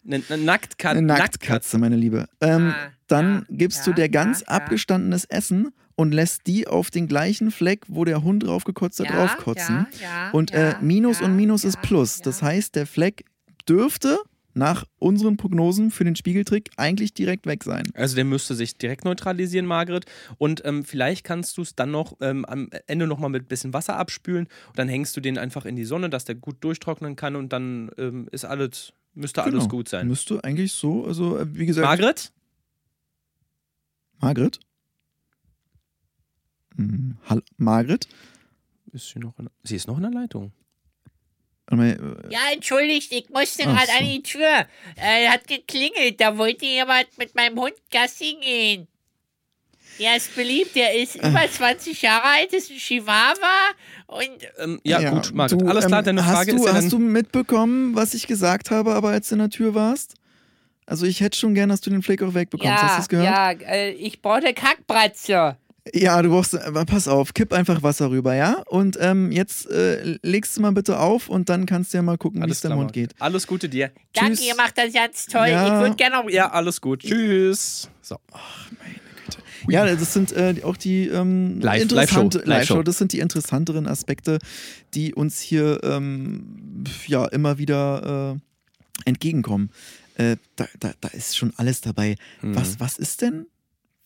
Eine eine Nacktka Eine Nacktkatze, meine Liebe. Ähm, Ah, dann ja, gibst du ja, der ganz ja, ja. abgestandenes Essen und lässt die auf den gleichen Fleck, wo der Hund draufgekotzt hat, draufkotzen. ja, und ja, äh, Minus ja, und Minus ja, ist Plus. ja. Das heißt, der Fleck dürfte nach unseren Prognosen für den Spiegeltrick eigentlich direkt weg sein. Also der müsste sich direkt neutralisieren, Margret. Und ähm, vielleicht kannst du es dann noch ähm, am Ende nochmal mit ein bisschen Wasser abspülen. Und dann hängst du den einfach in die Sonne, dass der gut durchtrocknen kann und dann ähm, ist alles, müsste alles Genau. gut sein. Müsste eigentlich so, also äh, wie gesagt. Margret? Margret? Hm, Hall Margret? Ist sie noch in, sie ist noch in der Leitung. Äh, Ja, entschuldigt, ich musste gerade so. an die Tür. Äh, hat geklingelt, da wollte jemand mit meinem Hund Gassi gehen. Der ist beliebt, der ist Äh. über 20 Jahre alt, ist ein Chihuahua und Ähm, ja, gut, Margret. du, alles klar, ähm, deine hast Frage du, ist ja Hast du mitbekommen, was ich gesagt habe, aber als du in der Tür warst? Also ich hätte schon gern, dass du den Fleck auch wegbekommst. hast du ja, es gehört? ja, äh, ich brauche Kackbratze. Ja, du brauchst, aber pass auf, kipp einfach Wasser rüber, ja? Und ähm, jetzt äh, legst du mal bitte auf und dann kannst du ja mal gucken, wie es deinem Margret. geht. Alles Gute dir. Danke, Tschüss. ihr macht das ganz toll. Ja. Ich würde gerne noch. Ja, alles gut. Tschüss. So. Ja, das sind äh, auch die ähm, Live- interessante Live-Show. Live-Show. Das sind die interessanteren Aspekte, die uns hier ähm, ja immer wieder äh, entgegenkommen. Äh, da, da, da ist schon alles dabei. Mhm. Was, was ist denn?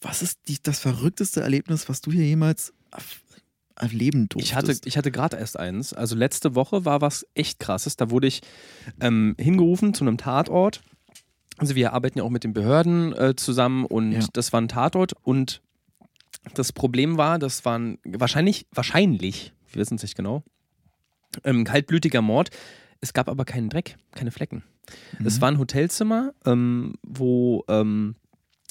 Was ist die, das verrückteste Erlebnis, was du hier jemals erleben durftest? Ich hatte, ich hatte gerade erst eins. Also letzte Woche war was echt krasses. Da wurde ich ähm, hingerufen zu einem Tatort. Also wir arbeiten ja auch mit den Behörden äh, zusammen und Ja. das war ein Tatort und das Problem war, das war ein wahrscheinlich, wahrscheinlich, wir wissen es nicht genau, ähm, kaltblütiger Mord. Es gab aber keinen Dreck, keine Flecken. Es Mhm. war ein Hotelzimmer, ähm, wo ähm,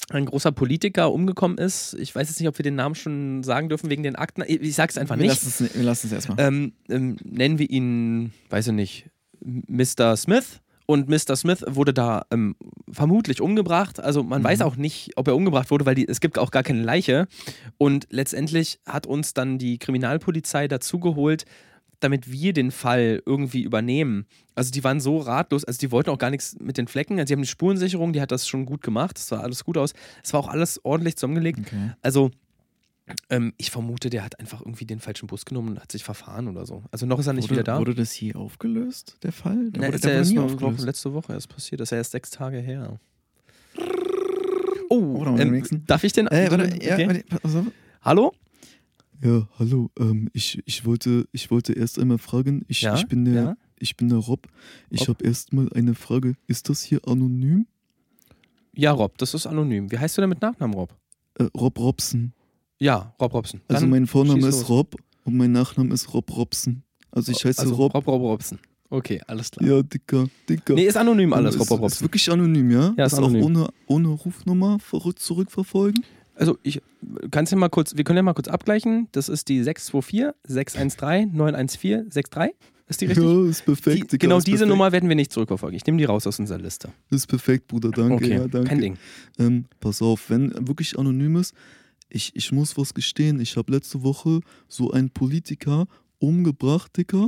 ein großer Politiker umgekommen ist. Ich weiß jetzt nicht, ob wir den Namen schon sagen dürfen wegen den Akten. Ich, sag's einfach nicht. wir lassen es erstmal. Ähm, ähm, nennen wir ihn, weiß ich nicht, Mr. Smith. Und Mr. Smith wurde da ähm, vermutlich umgebracht. Also man Mhm. weiß auch nicht, ob er umgebracht wurde, weil die, es gibt auch gar keine Leiche. Und letztendlich hat uns dann die Kriminalpolizei dazugeholt, damit wir den Fall irgendwie übernehmen. Also die waren so ratlos, also die wollten auch gar nichts mit den Flecken. Also die haben die Spurensicherung, die hat das schon gut gemacht. Es sah alles gut aus. Es war auch alles ordentlich zusammengelegt. Okay. Also, ähm, ich vermute, der hat einfach irgendwie den falschen Bus genommen und hat sich verfahren oder so. Also noch ist er nicht wurde, wieder da. Wurde das hier aufgelöst, der Fall? Nein, wurde, ist ja wurde erst aufgelöst. letzte Woche erst passiert. Das ist ja erst sechs Tage her. Oh, ähm, darf ich den? Äh, warte, ja, Okay. warte, pass auf. Hallo? Ja, hallo. Ähm, ich, ich, wollte, ich wollte erst einmal fragen. Ich, Ja, ich, bin, der, ja. ich bin der Rob. Ich habe erst mal eine Frage. Ist das hier anonym? Ja, Rob, das ist anonym. Wie heißt du denn mit Nachnamen, Rob? Äh, Rob Robson. Ja, Rob Robson. Also Dann mein Vorname ist los. Rob und mein Nachname ist Rob Robson. Also ich heiße also, Rob. Rob, Rob Robson. Okay, alles klar. Ja, Dicker, Dicker. Nee, ist anonym alles, ist, Rob, Rob Ist Robson. wirklich anonym, ja? Ja, ist ist anonym. auch ohne, ohne Rufnummer zurückverfolgen? Also ich kannst ja mal kurz, wir können ja mal kurz abgleichen. Das ist die 624 613 914 63. Ist die richtig? Ja, ist perfekt, die, genau ist diese perfekt. Nummer werden wir nicht zurückverfolgen. Ich nehme die raus aus unserer Liste. Ist perfekt, Bruder, danke. okay, ja, danke. kein Ding. Ähm, pass auf, wenn wirklich anonym ist, ich, ich muss was gestehen. Ich habe letzte Woche so einen Politiker umgebracht, Dicker.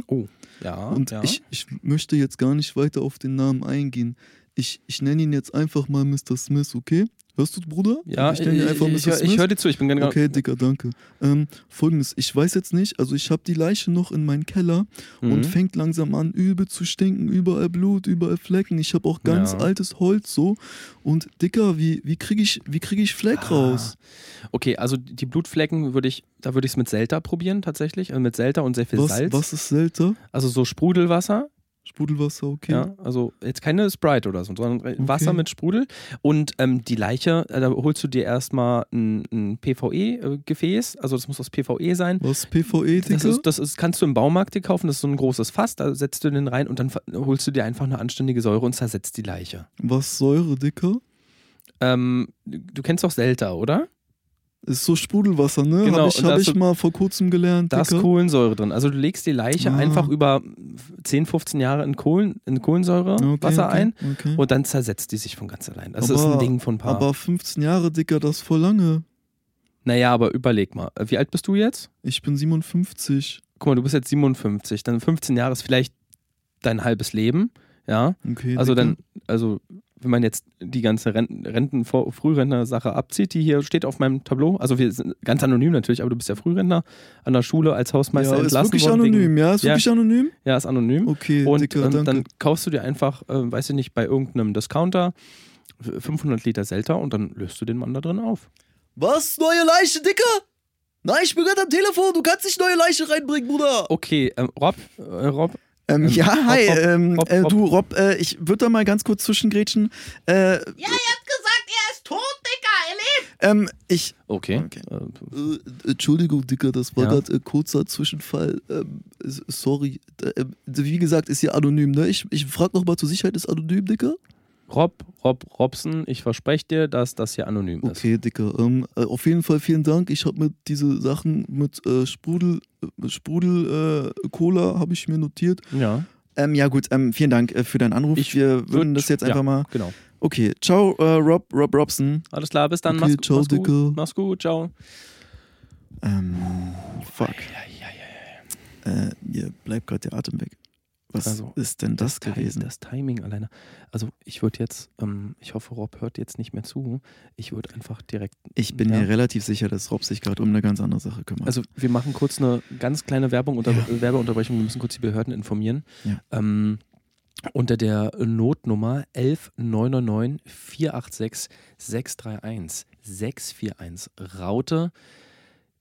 Ja, Und ja. ich, ich möchte jetzt gar nicht weiter auf den Namen eingehen. Ich, ich nenne ihn jetzt einfach mal Mr. Smith, okay? Hörst du, Bruder? ja, ich ich, ich, ich, höre dir zu, ich bin genau. Okay, Dicker, danke. Ähm, Folgendes, ich weiß jetzt nicht, also ich habe die Leiche noch in meinem Keller Mhm. und fängt langsam an, übel zu stinken, überall Blut, überall Flecken. Ich habe auch ganz Ja. altes Holz so. Und Dicker, wie, wie kriege ich, wie krieg ich Fleck Ah. raus? Okay, also die Blutflecken würde ich, da würde ich es mit Selta probieren tatsächlich, also mit Selta und sehr viel Was, Salz. was ist Selter? Also so Sprudelwasser, Sprudelwasser, okay. ja, also jetzt keine Sprite oder so, sondern Wasser mit Sprudel. Und ähm, die Leiche, äh, da holst du dir erstmal ein, ein PVE-Gefäß, also das muss aus PVE sein. Was, PVE, Dicker? Das, ist, das ist, kannst du im Baumarkt dir kaufen, das ist so ein großes Fass, da setzt du den rein und dann holst du dir einfach eine anständige Säure und zersetzt die Leiche. was, Säure, Dicker? Ähm, du kennst doch Selta, oder? Ist so Sprudelwasser, ne? Genau, Habe ich, hab ist ich mal vor kurzem gelernt, Da ist. Kohlensäure drin. Also du legst die Leiche Ah. einfach über 10, 15 Jahre in, Kohlen, in Kohlensäure Okay, Wasser okay, ein Okay. und dann zersetzt die sich von ganz allein. Das ist Aber- ein Ding von ein paar. Aber 15 Jahre, Dicker, das ist voll lange. naja, aber überleg mal. Wie alt bist du jetzt? Ich bin 57. Guck mal, du bist jetzt 57. Dann 15 Jahre ist vielleicht dein halbes Leben. Ja. Okay, Also Dicker. dann, also wenn man jetzt die ganze Renten, Renten Frührentner-Sache abzieht, die hier steht auf meinem Tableau, also wir sind ganz anonym natürlich, aber du bist ja Frührentner an der Schule als Hausmeister ja, ist entlassen wirklich worden. anonym, Wegen, ja? Ist Ja. wirklich anonym? ja, ist anonym. Okay, Und Dicker, ähm, dann kaufst du dir einfach, äh, weiß ich nicht, bei irgendeinem Discounter 500 Liter Selta und dann löst du den Mann da drin auf. Was? Neue Leiche, Dicker? Nein, ich bin gerade am Telefon. Du kannst nicht neue Leiche reinbringen, Bruder. Okay, ähm, Rob, äh, Rob, Ähm, Ähm, ja, hi, Rob, Rob, ähm, Rob, äh, du Rob, äh, ich würde da mal ganz kurz zwischengrätschen. Äh, Ja, ihr habt gesagt, er ist tot, Dicker, er lebt. ähm, ich, okay. Okay. Äh, Äh, Entschuldigung, Dicker, das war Ja. gerade ein kurzer Zwischenfall. Ähm, sorry. Äh, wie gesagt, ist hier anonym, ne? Ich, ich frage nochmal zur Sicherheit, ist anonym, Dicker? Rob, Rob Robson, ich verspreche dir, dass das hier anonym ist. Okay, Dicker. Ähm, äh, auf jeden Fall vielen Dank. Ich habe mir diese Sachen mit äh, Sprudel, äh, Sprudel äh, Cola habe ich mir notiert. Ja, ähm, ja gut, ähm, vielen Dank äh, für deinen Anruf. Ich Wir würden würd- das jetzt ja. einfach mal. genau. Okay, ciao, Rob, Rob Robson. Alles klar, bis dann. Okay, mach's, ciao, mach's gut. Dicker. Mach's gut, ciao. Ähm, fuck. Ja, ja, ja, ja. Äh, mir bleibt gerade der Atem weg. Was Also, ist denn das, Ti- gewesen? Das Timing alleine. Also ich würde jetzt, ähm, ich hoffe, Rob hört jetzt nicht mehr zu. Ich würde einfach direkt. Ich bin ja. mir relativ sicher, dass Rob sich gerade um eine ganz andere Sache kümmert. Also wir machen kurz eine ganz kleine Werbung unter, Ja. äh, Werbeunterbrechung. Wir müssen kurz die Behörden informieren. Ja. Ähm, unter der Notnummer 1199 486 631 641 Raute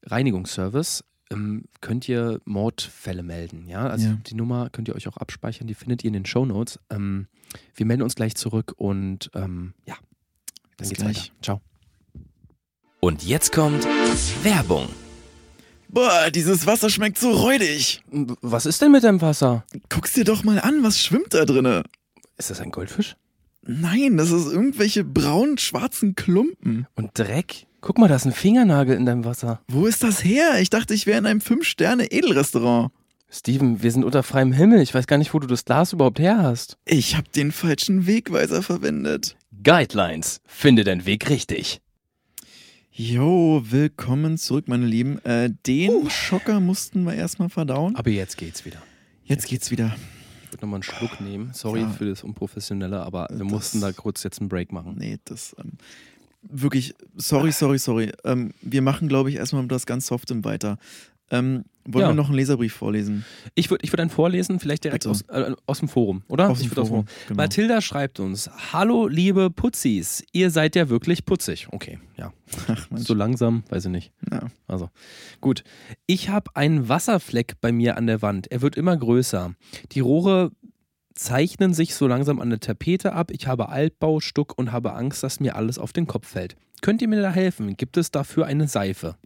Reinigungsservice ähm, könnt ihr Mordfälle melden. Ja, also Ja. die Nummer könnt ihr euch auch abspeichern. Die findet ihr in den Show Notes. Ähm, wir melden uns gleich zurück und ähm, ja, dann Bis geht's gleich. weiter. Ciao. Und jetzt kommt Werbung. Boah, dieses Wasser schmeckt so räudig. Was ist denn mit dem Wasser? Guck's dir doch mal an, was schwimmt da drinne? Ist das ein Goldfisch? Nein, das ist irgendwelche braunen, schwarzen Klumpen. Und Dreck? Guck mal, da ist ein Fingernagel in deinem Wasser. Wo ist das her? Ich dachte, ich wäre in einem Fünf-Sterne-Edelrestaurant. Steven, wir sind unter freiem Himmel. Ich weiß gar nicht, wo du das Glas überhaupt her hast. Ich habe den falschen Wegweiser verwendet. Guidelines. Finde deinen Weg richtig. Jo, willkommen zurück, meine Lieben. Äh, den Schocker mussten wir erstmal verdauen. Aber jetzt geht's wieder. Jetzt geht's wieder. Ich würde nochmal einen Schluck nehmen. Sorry Ja. für das Unprofessionelle, aber wir Das- mussten da kurz jetzt einen Break machen. Nee, das ähm, wirklich, sorry, sorry, sorry. Ähm, wir machen, glaube ich, erstmal das ganz Softem weiter. Ähm, wollen Ja. wir noch einen Leserbrief vorlesen? Ich würde ich würd einen vorlesen, vielleicht direkt aus, äh, aus dem Forum, oder? Aus dem Ich würd Forum, genau. Mathilda schreibt uns: Hallo, liebe Putzis, ihr seid ja wirklich putzig. Okay, ja. <laughs> Ach. So langsam, weiß ich nicht. Ja. Also, gut. Ich habe einen Wasserfleck bei mir an der Wand. Er wird immer größer. Die Rohre zeichnen sich so langsam an der Tapete ab. Ich habe Altbau, Stuck und habe Angst, dass mir alles auf den Kopf fällt. Könnt ihr mir da helfen? Gibt es dafür eine Seife?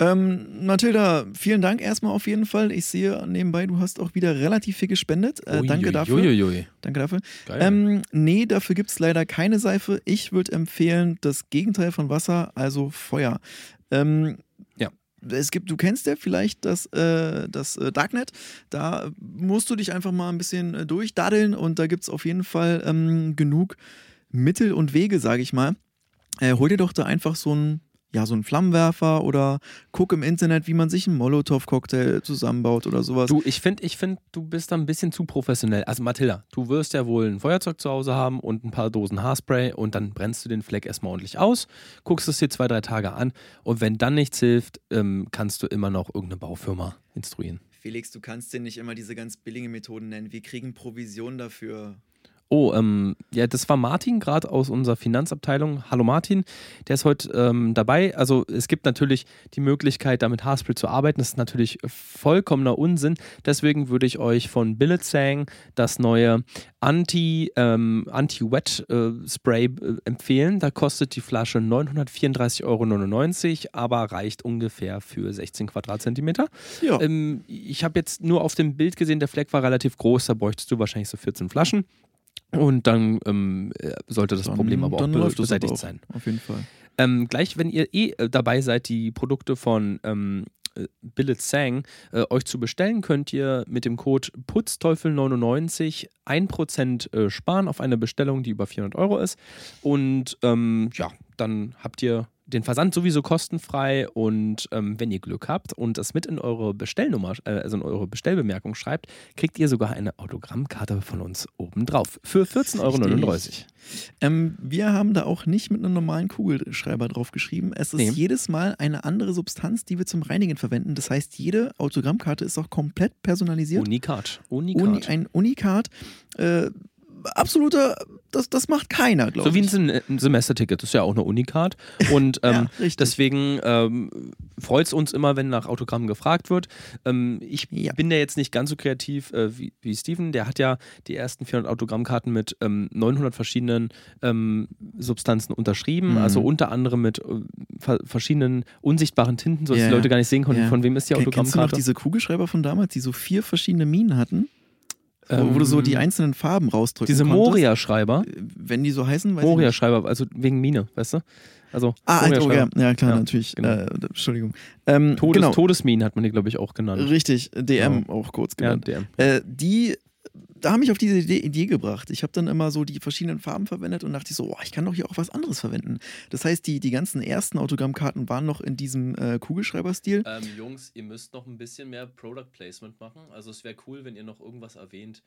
Ähm, Mathilda, vielen Dank erstmal auf jeden Fall. Ich sehe nebenbei, du hast auch wieder relativ viel gespendet. Äh, danke dafür. Uiuiui. Danke dafür. Geil. Ähm, nee, dafür gibt es leider keine Seife. Ich würde empfehlen, das Gegenteil von Wasser, also Feuer. Ähm. Es gibt, du kennst ja vielleicht das, äh, das äh, Darknet. Da musst du dich einfach mal ein bisschen äh, durchdaddeln und da gibt es auf jeden Fall ähm, genug Mittel und Wege, sage ich mal. Äh, hol dir doch da einfach so ein ja, so einen Flammenwerfer oder guck im Internet, wie man sich einen Molotow-Cocktail zusammenbaut oder sowas. Du, ich finde, ich find, du bist da ein bisschen zu professionell. Also Mathilda, du wirst ja wohl ein Feuerzeug zu Hause haben und ein paar Dosen Haarspray und dann brennst du den Fleck erstmal ordentlich aus, guckst es dir zwei, drei Tage an und wenn dann nichts hilft, ähm, kannst du immer noch irgendeine Baufirma instruieren. Felix, du kannst dir nicht immer diese ganz billigen Methoden nennen. Wir kriegen Provision dafür. Oh, ähm, ja, das war Martin gerade aus unserer Finanzabteilung. Hallo Martin, der ist heute ähm, dabei. Also es gibt natürlich die Möglichkeit, da mit Haarspray zu arbeiten. Das ist natürlich vollkommener Unsinn. Deswegen würde ich euch von Billetsang das neue Anti, ähm, Anti-Wet-Spray äh, empfehlen. Da kostet die Flasche 934,99 Euro, aber reicht ungefähr für 16 Quadratzentimeter. Ja. Ähm, ich habe jetzt nur auf dem Bild gesehen, der Fleck war relativ groß, da bräuchtest du wahrscheinlich so 14 Flaschen. Und dann ähm, äh, sollte das Problem aber auch dann be beseitigt auch, sein. Auf jeden Fall. Ähm, gleich, wenn ihr eh äh, dabei seid, die Produkte von ähm, äh, Billet Sang äh, euch zu bestellen, könnt ihr mit dem Code Putzteufel99 1% äh, sparen auf eine Bestellung, die über 400 Euro ist. Und ähm, ja, dann habt ihr den Versand sowieso kostenfrei und ähm, wenn ihr Glück habt und das mit in eure Bestellnummer, äh, also in eure Bestellbemerkung schreibt, kriegt ihr sogar eine Autogrammkarte von uns obendrauf für 14,39 Euro. Ähm, wir haben da auch nicht mit einem normalen Kugelschreiber drauf geschrieben. Es ist Nee. jedes Mal eine andere Substanz, die wir zum Reinigen verwenden. Das heißt, jede Autogrammkarte ist auch komplett personalisiert. Unikat. Unikat. Uni, ein Unikat. Äh, absoluter, das, das macht keiner, glaube So wie ich. ein, Sem ein Semesterticket, das ist ja auch eine Unikat. Und <laughs> ähm, Ja, deswegen ähm, freut es uns immer, wenn nach Autogrammen gefragt wird. Ähm, ich Ja. bin ja jetzt nicht ganz so kreativ äh, wie, wie Steven. Der hat ja die ersten 400 Autogrammkarten mit ähm, 900 verschiedenen ähm, Substanzen unterschrieben. Mhm. Also unter anderem mit äh, ver verschiedenen unsichtbaren Tinten, sodass Ja. die Leute gar nicht sehen konnten, Ja. von wem ist die Ken- Kennst du noch Autogrammkarte. diese Kugelschreiber von damals, die so vier verschiedene Minen hatten? Wo, Ähm, wo du so die einzelnen Farben rausdrücken Diese? Moria-Schreiber. Äh, Wenn die so heißen, weiß. Moria-Schreiber, also wegen Mine, weißt du? Also Ah, Alter, oh, ja, ja klar, Ja, natürlich. genau. Äh, Entschuldigung. Ähm, Todes, genau, Todesminen hat man die, glaube ich, auch genannt. richtig, DM auch kurz Ja, genannt. der. Äh, die, da haben mich auf diese Idee, gebracht. Ich habe dann immer so die verschiedenen Farben verwendet und dachte so, oh, ich kann doch hier auch was anderes verwenden. Das heißt, die, die ganzen ersten Autogrammkarten waren noch in diesem äh, Kugelschreiberstil. Ähm, Jungs, ihr müsst noch ein bisschen mehr Product Placement machen. Also es wäre cool, wenn ihr noch irgendwas erwähnt.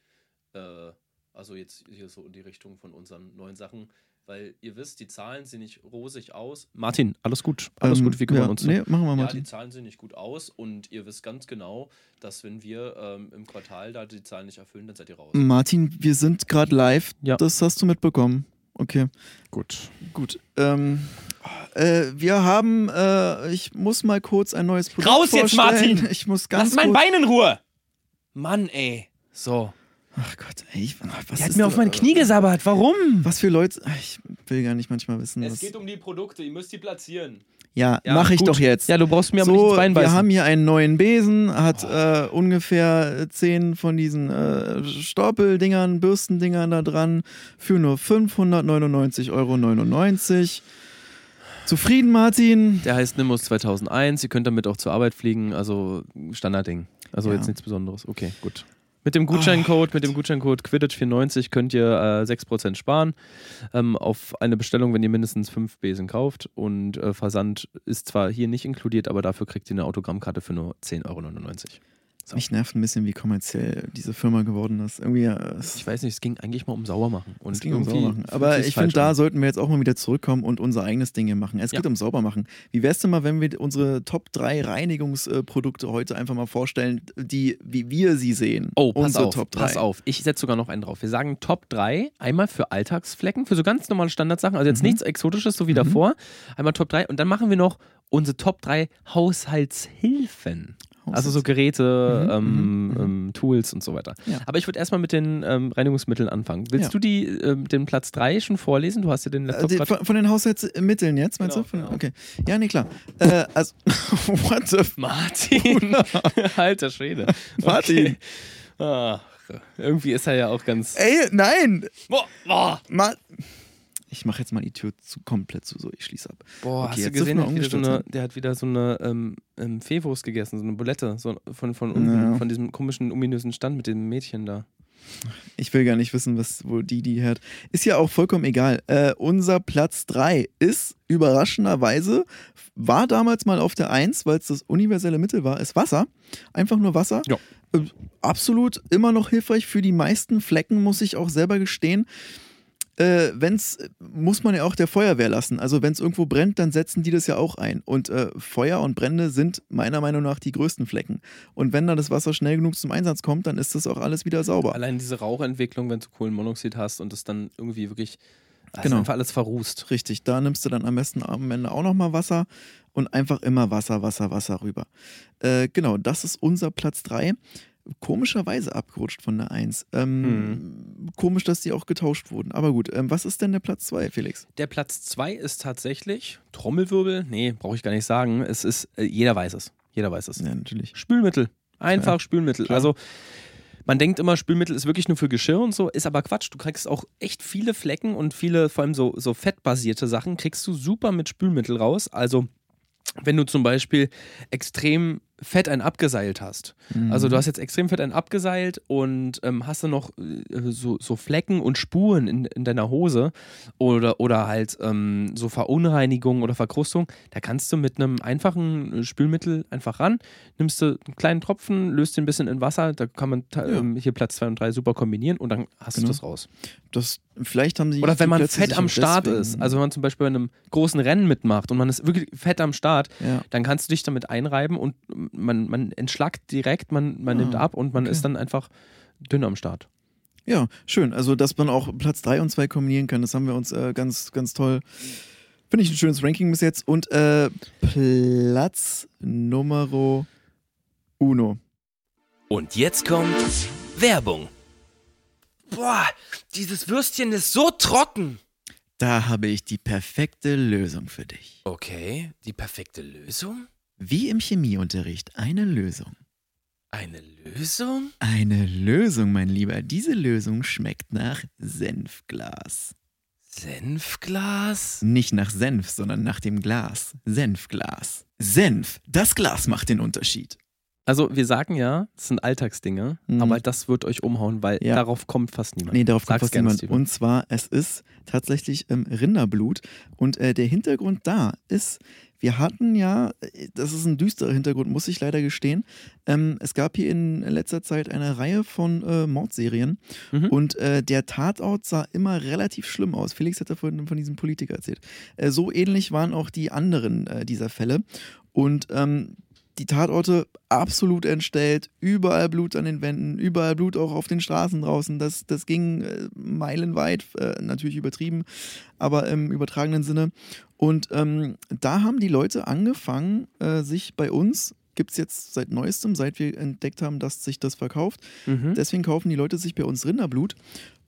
Äh, also jetzt hier so in die Richtung von unseren neuen Sachen. Weil ihr wisst, die Zahlen sehen nicht rosig aus. Martin, alles gut. Alles Ähm, gut, wir kümmern ja, uns. Nee, machen wir ja, Martin. die Zahlen sehen nicht gut aus und ihr wisst ganz genau, dass wenn wir ähm, im Quartal da die Zahlen nicht erfüllen, dann seid ihr raus. Martin, wir sind gerade live. Ja. Das hast du mitbekommen. Okay, Gut. gut. Ähm, äh, wir haben, äh, ich muss mal kurz ein neues Produkt Raus jetzt, vorstellen. Martin! Ich muss ganz Lass mein kurz, Bein in Ruhe! Mann, ey. So. Ach Gott, ey, ich, was Der hat ist mir auf meine Knie gesabbert. Warum? Was für Leute, ich will gar nicht manchmal wissen. Es was, geht um die Produkte, ihr müsst die platzieren. ja, Ja, mache ich gut. doch jetzt. Ja, du brauchst mir aber nicht so, ins Bein wir beißen. haben hier einen neuen Besen, hat äh, ungefähr zehn von diesen äh, Storpeldingern, Bürstendingern da dran für nur 599,99 Euro. Zufrieden, Martin? Der heißt Nimbus 2001. Ihr könnt damit auch zur Arbeit fliegen. Also Standardding. Also Ja. jetzt nichts Besonderes. Okay, gut. Mit dem Gutscheincode, mit dem Gutscheincode Quidditch94 könnt ihr äh, 6% sparen ähm, auf eine Bestellung, wenn ihr mindestens 5 Besen kauft. Und äh, Versand ist zwar hier nicht inkludiert, aber dafür kriegt ihr eine Autogrammkarte für nur 10,99 Euro. Mich nervt ein bisschen, wie kommerziell diese Firma geworden ist. Irgendwie, äh, Ich weiß nicht, es ging eigentlich mal um Saubermachen. Und es ging um Saubermachen. Aber ich finde, da an. sollten wir jetzt auch mal wieder zurückkommen und unser eigenes Ding hier machen. Es Ja. geht um Saubermachen. Wie wär's denn mal, wenn wir unsere Top 3 Reinigungsprodukte heute einfach mal vorstellen, die, wie wir sie sehen? Oh, pass unsere auf, Top 3. pass auf. Ich setze sogar noch einen drauf. Wir sagen Top 3, einmal für Alltagsflecken, für so ganz normale Standardsachen, also jetzt Mhm. nichts Exotisches, so wie davor. Einmal Top 3 und dann machen wir noch unsere Top 3 Haushaltshilfen. Also so Geräte, Mhm, ähm, mhm, ähm, Tools und so weiter. Ja. Aber ich würde erstmal mit den ähm, Reinigungsmitteln anfangen. Willst Ja. du die, ähm, den Platz 3 schon vorlesen? Du hast ja den Äh, Laptop grad- von, von den Haushaltsmitteln jetzt, meinst Genau, du? Von, genau. Okay. Ja, nee, klar. äh, also, <laughs> what the Martin! <laughs> Alter Schwede. <laughs> Martin. Okay. Ach, irgendwie ist er ja auch ganz. Ey, nein! Boah, boah. Ma ich mache jetzt mal die Tür zu, komplett zu, so ich schließe ab. Boah, Okay, hast du gesehen, hat, wieder so eine, der hat wieder so eine ähm, ähm, Fehwurst gegessen, so eine Bulette so von, von unten, Ja. von diesem komischen, ominösen Stand mit dem Mädchen da. Ich will gar nicht wissen, was, wo die die hört. Ist ja auch vollkommen egal. Äh, unser Platz 3 ist überraschenderweise, war damals mal auf der 1, weil es das universelle Mittel war, ist Wasser. Einfach nur Wasser. Ja. Äh, absolut immer noch hilfreich für die meisten Flecken, muss ich auch selber gestehen. Äh, wenn's, muss man ja auch der Feuerwehr lassen. Also wenn es irgendwo brennt, dann setzen die das ja auch ein. Und äh, Feuer und Brände sind meiner Meinung nach die größten Flecken. Und wenn da das Wasser schnell genug zum Einsatz kommt, dann ist das auch alles wieder sauber. Allein diese Rauchentwicklung, wenn du Kohlenmonoxid hast und das dann irgendwie wirklich. Das Genau. einfach alles verrußt. Richtig, da nimmst du dann am besten am Ende auch nochmal Wasser und einfach immer Wasser, Wasser, Wasser rüber. Äh, genau, das ist unser Platz 3. Komischerweise abgerutscht von der 1. Ähm, Komisch, dass die auch getauscht wurden. Aber gut, ähm, was ist denn der Platz 2, Felix? Der Platz 2 ist tatsächlich Trommelwirbel. Nee, brauche ich gar nicht sagen. Es ist, äh, jeder weiß es. Jeder weiß es. Ja, natürlich. Spülmittel. Einfach Spülmittel. Klar. Also man denkt immer, Spülmittel ist wirklich nur für Geschirr und so, ist aber Quatsch. Du kriegst auch echt viele Flecken und viele, vor allem so, so fettbasierte Sachen, kriegst du super mit Spülmittel raus. Also wenn du zum Beispiel extrem Fett ein abgeseilt hast. Also du hast jetzt extrem Fett ein abgeseilt und ähm, hast dann noch äh, so, so Flecken und Spuren in, in deiner Hose oder, oder halt ähm, so Verunreinigung oder Verkrustung. Da kannst du mit einem einfachen äh, Spülmittel einfach ran, nimmst du einen kleinen Tropfen, löst den ein bisschen in Wasser, da kann man Ja. ähm, hier Platz 2 und 3 super kombinieren und dann hast Genau. du das raus. Das, vielleicht haben sie. Oder wenn man Plätze fett am Start deswegen- ist, also wenn man zum Beispiel bei einem großen Rennen mitmacht und man ist wirklich fett am Start, Ja. dann kannst du dich damit einreiben und man, man entschlackt direkt, man, man Ah, nimmt ab und man okay. ist dann einfach dünn am Start. ja, schön. Also, dass man auch Platz 3 und 2 kombinieren kann, das haben wir uns äh, ganz, ganz toll. Finde ich ein schönes Ranking bis jetzt. Und äh, Platz Numero uno. Und jetzt kommt Werbung. Boah, dieses Würstchen ist so trocken. Da habe ich die perfekte Lösung für dich. Okay, die perfekte Lösung? Wie im Chemieunterricht eine Lösung. Eine Lösung? Eine Lösung, mein Lieber. Diese Lösung schmeckt nach Senfglas. Senfglas? Nicht nach Senf, sondern nach dem Glas. Senfglas. Senf, das Glas macht den Unterschied. Also wir sagen ja, das sind Alltagsdinge, Mhm. aber das wird euch umhauen, weil Ja. darauf kommt fast niemand. Nee, darauf kommt Sag's fast gerne, niemand. Steven. Und zwar, es ist tatsächlich ähm, Rinderblut. Und äh, der Hintergrund da ist, wir hatten ja, äh, das ist ein düsterer Hintergrund, muss ich leider gestehen. Ähm, es gab hier in letzter Zeit eine Reihe von äh, Mordserien. Mhm. Und äh, der Tatort sah immer relativ schlimm aus. Felix hat ja vorhin von diesem Politiker erzählt. Äh, so ähnlich waren auch die anderen äh, dieser Fälle. Und ähm, die Tatorte absolut entstellt, überall Blut an den Wänden, überall Blut auch auf den Straßen draußen. Das, das ging äh, meilenweit, äh, natürlich übertrieben, aber im übertragenen Sinne. Und ähm, da haben die Leute angefangen, äh, sich bei uns, gibt es jetzt seit neuestem, seit wir entdeckt haben, dass sich das verkauft, Mhm. Deswegen kaufen die Leute sich bei uns Rinderblut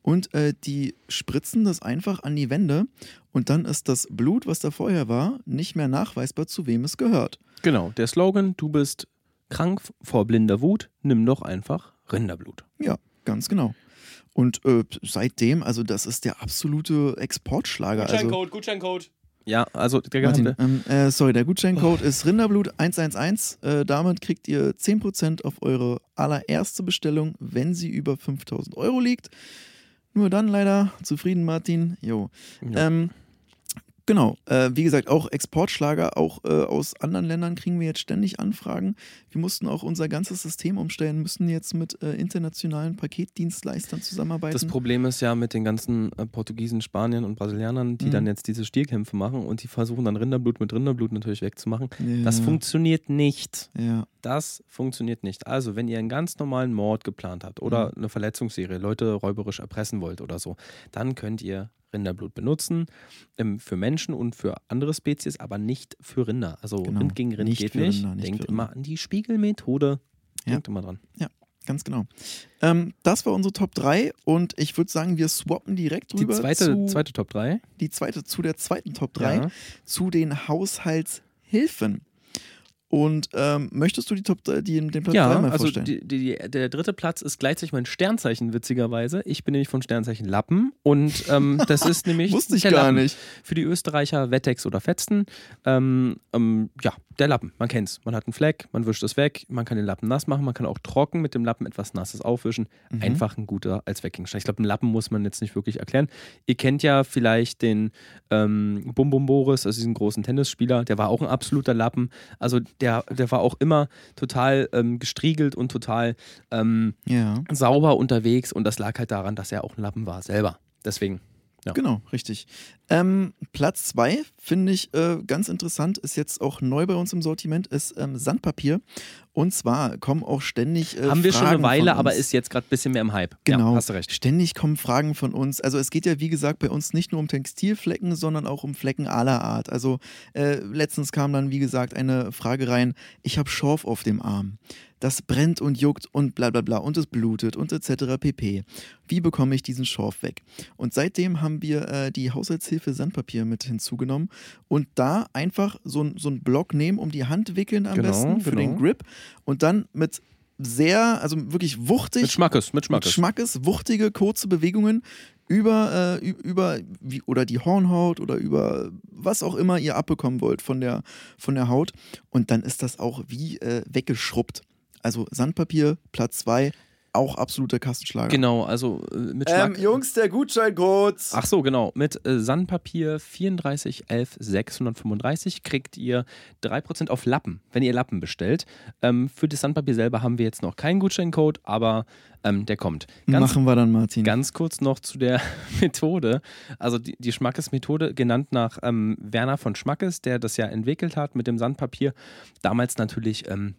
und äh, die spritzen das einfach an die Wände und dann ist das Blut, was da vorher war, nicht mehr nachweisbar, zu wem es gehört. Genau, der Slogan, du bist krank vor blinder Wut, nimm doch einfach Rinderblut. Ja, ganz genau. Und äh, seitdem, also das ist der absolute Exportschlager. Also, Gutscheincode. Ja, also der Martin, ähm, äh, sorry, der Gutscheincode ist Rinderblut 111. Äh, damit kriegt ihr 10% auf eure allererste Bestellung, wenn sie über 5000 Euro liegt. Nur dann leider zufrieden, Martin. Jo. Ja. Ähm, Genau. Äh, wie gesagt, auch Exportschlager, auch äh, aus anderen Ländern kriegen wir jetzt ständig Anfragen. Wir mussten auch unser ganzes System umstellen, müssen jetzt mit äh, internationalen Paketdienstleistern zusammenarbeiten. Das Problem ist ja mit den ganzen äh, Portugiesen, Spaniern und Brasilianern, die Mhm. dann jetzt diese Stierkämpfe machen und die versuchen dann Rinderblut mit Rinderblut natürlich wegzumachen. ja, Das funktioniert nicht. Ja, Das funktioniert nicht. Also, wenn ihr einen ganz normalen Mord geplant habt oder Mhm. eine Verletzungsserie, Leute räuberisch erpressen wollt oder so, dann könnt ihr Rinderblut benutzen ähm, für Menschen und für andere Spezies, aber nicht für Rinder. Also Genau. Rind gegen Rind Nicht geht nicht. Rinder, nicht Denkt immer an die Spiegelmethode. Ja. Denkt immer dran. ganz genau. Ähm, das war unsere Top 3 und ich würde sagen, wir swappen direkt Die rüber zweite, zu, zweite Top 3. die zweite, zu der zweiten Top 3, Ja. zu den Haushaltshilfen. Und ähm, möchtest du die Top, die, den Platz 3 Ja, mal also vorstellen? die, die, der dritte Platz ist gleichzeitig mein Sternzeichen, witzigerweise. Ich bin nämlich von Sternzeichen Lappen und ähm, das ist <laughs> nämlich Wusste ich der gar Lappen. nicht. Für die Österreicher Wettex oder Fetzen. Ähm, ähm, ja, der Lappen, man kennt's. Man hat einen Fleck, man wischt es weg, man kann den Lappen nass machen, man kann auch trocken mit dem Lappen etwas Nasses aufwischen. Mhm. Einfach ein guter als Weggegenstand. Ich glaube, einen Lappen muss man jetzt nicht wirklich erklären. Ihr kennt ja vielleicht den ähm, Bum Bum Boris, also diesen großen Tennisspieler, der war auch ein absoluter Lappen. Also der, der war auch immer total ähm, gestriegelt und total ähm, Ja. sauber unterwegs und das lag halt daran, dass er auch ein Lappen war selber. Deswegen. Ja. Genau, richtig. Ähm, Platz 2 finde ich äh, ganz interessant, ist jetzt auch neu bei uns im Sortiment, ist ähm, Sandpapier. Und zwar kommen auch ständig. Äh, Haben wir schon Fragen eine Weile, aber ist jetzt gerade ein bisschen mehr im Hype. Genau. Ja, hast du recht. Ständig kommen Fragen von uns. Also es geht ja, wie gesagt, bei uns nicht nur um Textilflecken, sondern auch um Flecken aller Art. Also äh, letztens kam dann, wie gesagt, eine Frage rein, ich habe Schorf auf dem Arm. Das brennt und juckt und bla bla bla und es blutet und etc. pp. Wie bekomme ich diesen Schorf weg? Und seitdem haben wir äh, die Haushaltshilfe Sandpapier mit hinzugenommen und da einfach so, ein- so einen Block nehmen, um die Hand wickeln am Genau, besten für den genau. Grip und dann mit sehr, also wirklich wuchtig Mit Schmackes, mit mit Schmackes. Schmackes, wuchtige, kurze Bewegungen über, äh, über wie, oder die Hornhaut oder über was auch immer ihr abbekommen wollt von der, von der Haut. Und dann ist das auch wie äh, weggeschrubbt. Also Sandpapier, Platz 2, auch absoluter Kassenschlager. Genau, also äh, mit Ähm, Schmack. Jungs, der Gutscheincode. Ach so, genau. Mit äh, Sandpapier 3411 635 kriegt ihr 3% auf Lappen, wenn ihr Lappen bestellt. Ähm, für das Sandpapier selber haben wir jetzt noch keinen Gutscheincode, aber ähm, der kommt. Ganz Machen wir dann, Martin. Ganz kurz noch zu der <laughs> Methode. Also die, die Schmackes-Methode, genannt nach ähm, Werner von Schmackes, der das ja entwickelt hat mit dem Sandpapier. Damals natürlich ähm,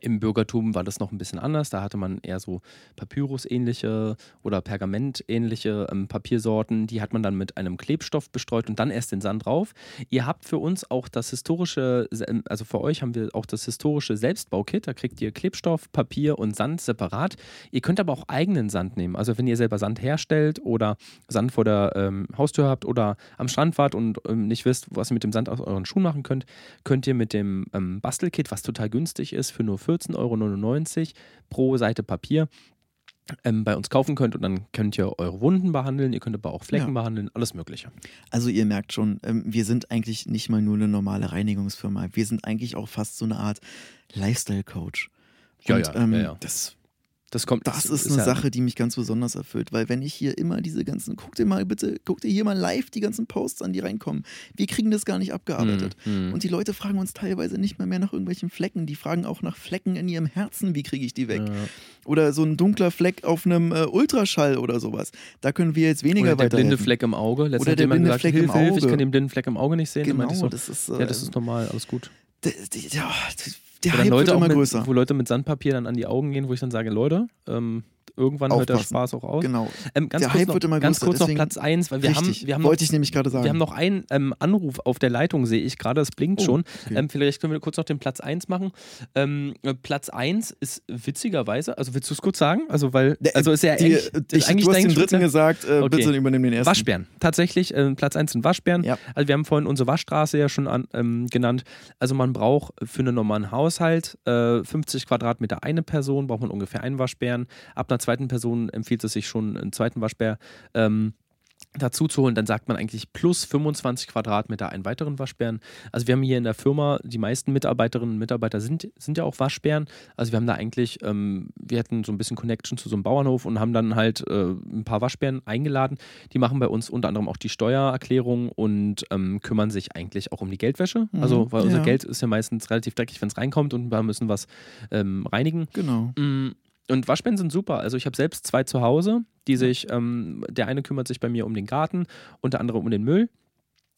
im Bürgertum war das noch ein bisschen anders. Da hatte man eher so Papyrus-ähnliche oder Pergament-ähnliche ähm, Papiersorten. Die hat man dann mit einem Klebstoff bestreut und dann erst den Sand drauf. Ihr habt für uns auch das historische, also für euch haben wir auch das historische Selbstbaukit. Da kriegt ihr Klebstoff, Papier und Sand separat. Ihr könnt aber auch eigenen Sand nehmen. Also wenn ihr selber Sand herstellt oder Sand vor der ähm, Haustür habt oder am Strand wart und ähm, nicht wisst, was ihr mit dem Sand aus euren Schuhen machen könnt, könnt ihr mit dem ähm, Bastelkit, was total günstig ist, für nur 14,99 Euro pro Seite Papier ähm, bei uns kaufen könnt und dann könnt ihr eure Wunden behandeln, ihr könnt aber auch Flecken Ja. behandeln, alles Mögliche. Also ihr merkt schon, ähm, wir sind eigentlich nicht mal nur eine normale Reinigungsfirma. Wir sind eigentlich auch fast so eine Art Lifestyle-Coach. Ja, ja, ähm, ja, ja. Das, Das kommt. das ist eine ja, Sache, die mich ganz besonders erfüllt, weil wenn ich hier immer diese ganzen, guck dir mal bitte, guck dir hier mal live die ganzen Posts an, die reinkommen. Wir kriegen das gar nicht abgearbeitet. Hm, hm. Und die Leute fragen uns teilweise nicht mehr, mehr nach irgendwelchen Flecken. Die fragen auch nach Flecken in ihrem Herzen, wie kriege ich die weg? Ja. Oder so ein dunkler Fleck auf einem äh, Ultraschall oder sowas. Da können wir jetzt weniger Oder der blinde. Fleck im Auge. Letztens Oder der blinde gesagt, Fleck im Hilfe, Hilfe, ich Auge. kann den blinden Fleck im Auge nicht sehen. Genau, so, das ist, äh, ja, das ist normal, alles gut. ja, der Wo Hype Leute wird auch immer mit, größer. Wo Leute mit Sandpapier dann an die Augen gehen, wo ich dann sage, Leute, ähm, irgendwann hört der Aufpassen. Spaß auch aus. Genau. Ähm, ganz Der kurz Hype noch, wird immer ganz größer, kurz noch Platz 1, weil wir Richtig. haben, wir haben Wollte noch, ich nämlich gerade sagen. wir haben noch einen ähm, Anruf auf der Leitung, sehe ich gerade, es blinkt Oh, schon. okay. Ähm, vielleicht können wir kurz noch den Platz 1 machen. Ähm, äh, Platz 1 ist witzigerweise, also willst du es kurz sagen? Also, weil, Der- also ist ja die, eigentlich, ich, ist eigentlich du hast den dritten gesagt, äh, Okay. bitte übernimm den ersten. Waschbären. Tatsächlich, äh, Platz 1 sind Waschbären. Ja. Also wir haben vorhin unsere Waschstraße ja schon an, ähm, genannt. Also man braucht für einen normalen Haushalt äh, 50 Quadratmeter eine Person, braucht man ungefähr einen Waschbären. Ab einer zweiten Person empfiehlt es sich schon, einen zweiten Waschbär ähm, dazu zu holen, dann sagt man eigentlich plus 25 Quadratmeter einen weiteren Waschbären. Also wir haben hier in der Firma, die meisten Mitarbeiterinnen und Mitarbeiter sind, sind ja auch Waschbären. Also wir haben da eigentlich, ähm, wir hatten so ein bisschen Connection zu so einem Bauernhof und haben dann halt äh, ein paar Waschbären eingeladen. Die machen bei uns unter anderem auch die Steuererklärung und ähm, kümmern sich eigentlich auch um die Geldwäsche. Mhm, Also weil unser ja. Geld ist ja meistens relativ dreckig, wenn es reinkommt und wir müssen was ähm, reinigen. Genau. Mm, Und Waschbären sind super. Also ich habe selbst zwei zu Hause, die sich, ähm, der eine kümmert sich bei mir um den Garten und der andere um den Müll.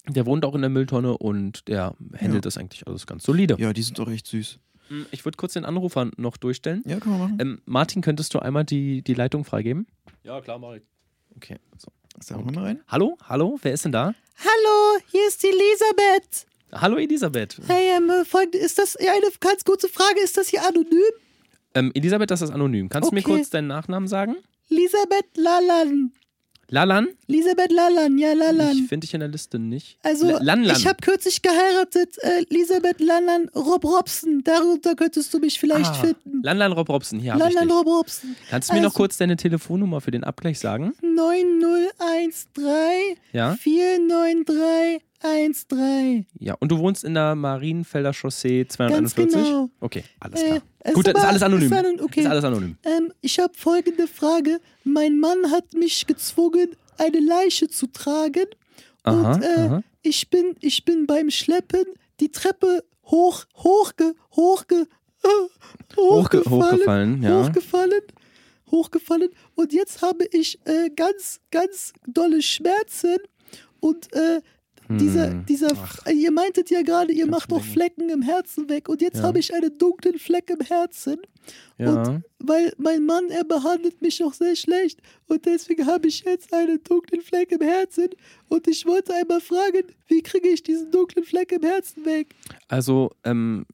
Der wohnt auch in der Mülltonne und der handelt das eigentlich alles ganz solide. Ja, die sind doch echt süß. Mm, Ich würde kurz den Anrufer noch durchstellen. Ja, kann man machen. Ähm, Martin, könntest du einmal die, die Leitung freigeben? Ja, klar, mach ich. Okay. So. Sag mal rein. Hallo, hallo, wer ist denn da? Hallo, hier ist Elisabeth. Hallo Elisabeth. Hey, ähm, äh, folgende, ist das ja, eine ganz kurze Frage, ist das hier anonym? Ähm, Elisabeth, das ist anonym. Kannst du mir Okay. kurz deinen Nachnamen sagen? Elisabeth Lalan. Lalan? Elisabeth Lalan, ja, Ich Lalan. finde dich in der Liste nicht. Also, L- Lanlan. ich habe kürzlich geheiratet, äh, Elisabeth Lalan Rob Robson. Darunter könntest du mich vielleicht ah, finden. Lanlan Rob Robson, hier habe ich Lalan dich. Rob Robson. Kannst du mir noch Also- kurz deine Telefonnummer für den Abgleich sagen? 9013 Ja? 49313. Ja, und du wohnst in der Marienfelder Chaussee 241? Ganz genau. Okay, alles Äh, klar. es Gut, das ist alles anonym. ist anon- okay. Ist alles anonym. Ähm, ich habe folgende Frage. Mein Mann hat mich gezwungen, eine Leiche zu tragen. Aha, und äh, aha. ich bin, ich bin beim Schleppen die Treppe hoch, hochge, hochge, äh, Hochge hochgefallen, hochgefallen, ja. hochgefallen, hochgefallen. Und jetzt habe ich äh, ganz, ganz dolle Schmerzen. Und äh, dieser, Hm. dieser, Ach. ihr meintet ja gerade, ihr macht doch. Flecken im Herzen weg. Und jetzt Ja. habe ich einen dunklen Fleck im Herzen. Ja. Weil mein Mann, er behandelt mich auch sehr schlecht. Und deswegen habe ich jetzt einen dunklen Fleck im Herzen. Und ich wollte einmal fragen, wie kriege ich diesen dunklen Fleck im Herzen weg? Also, ähm,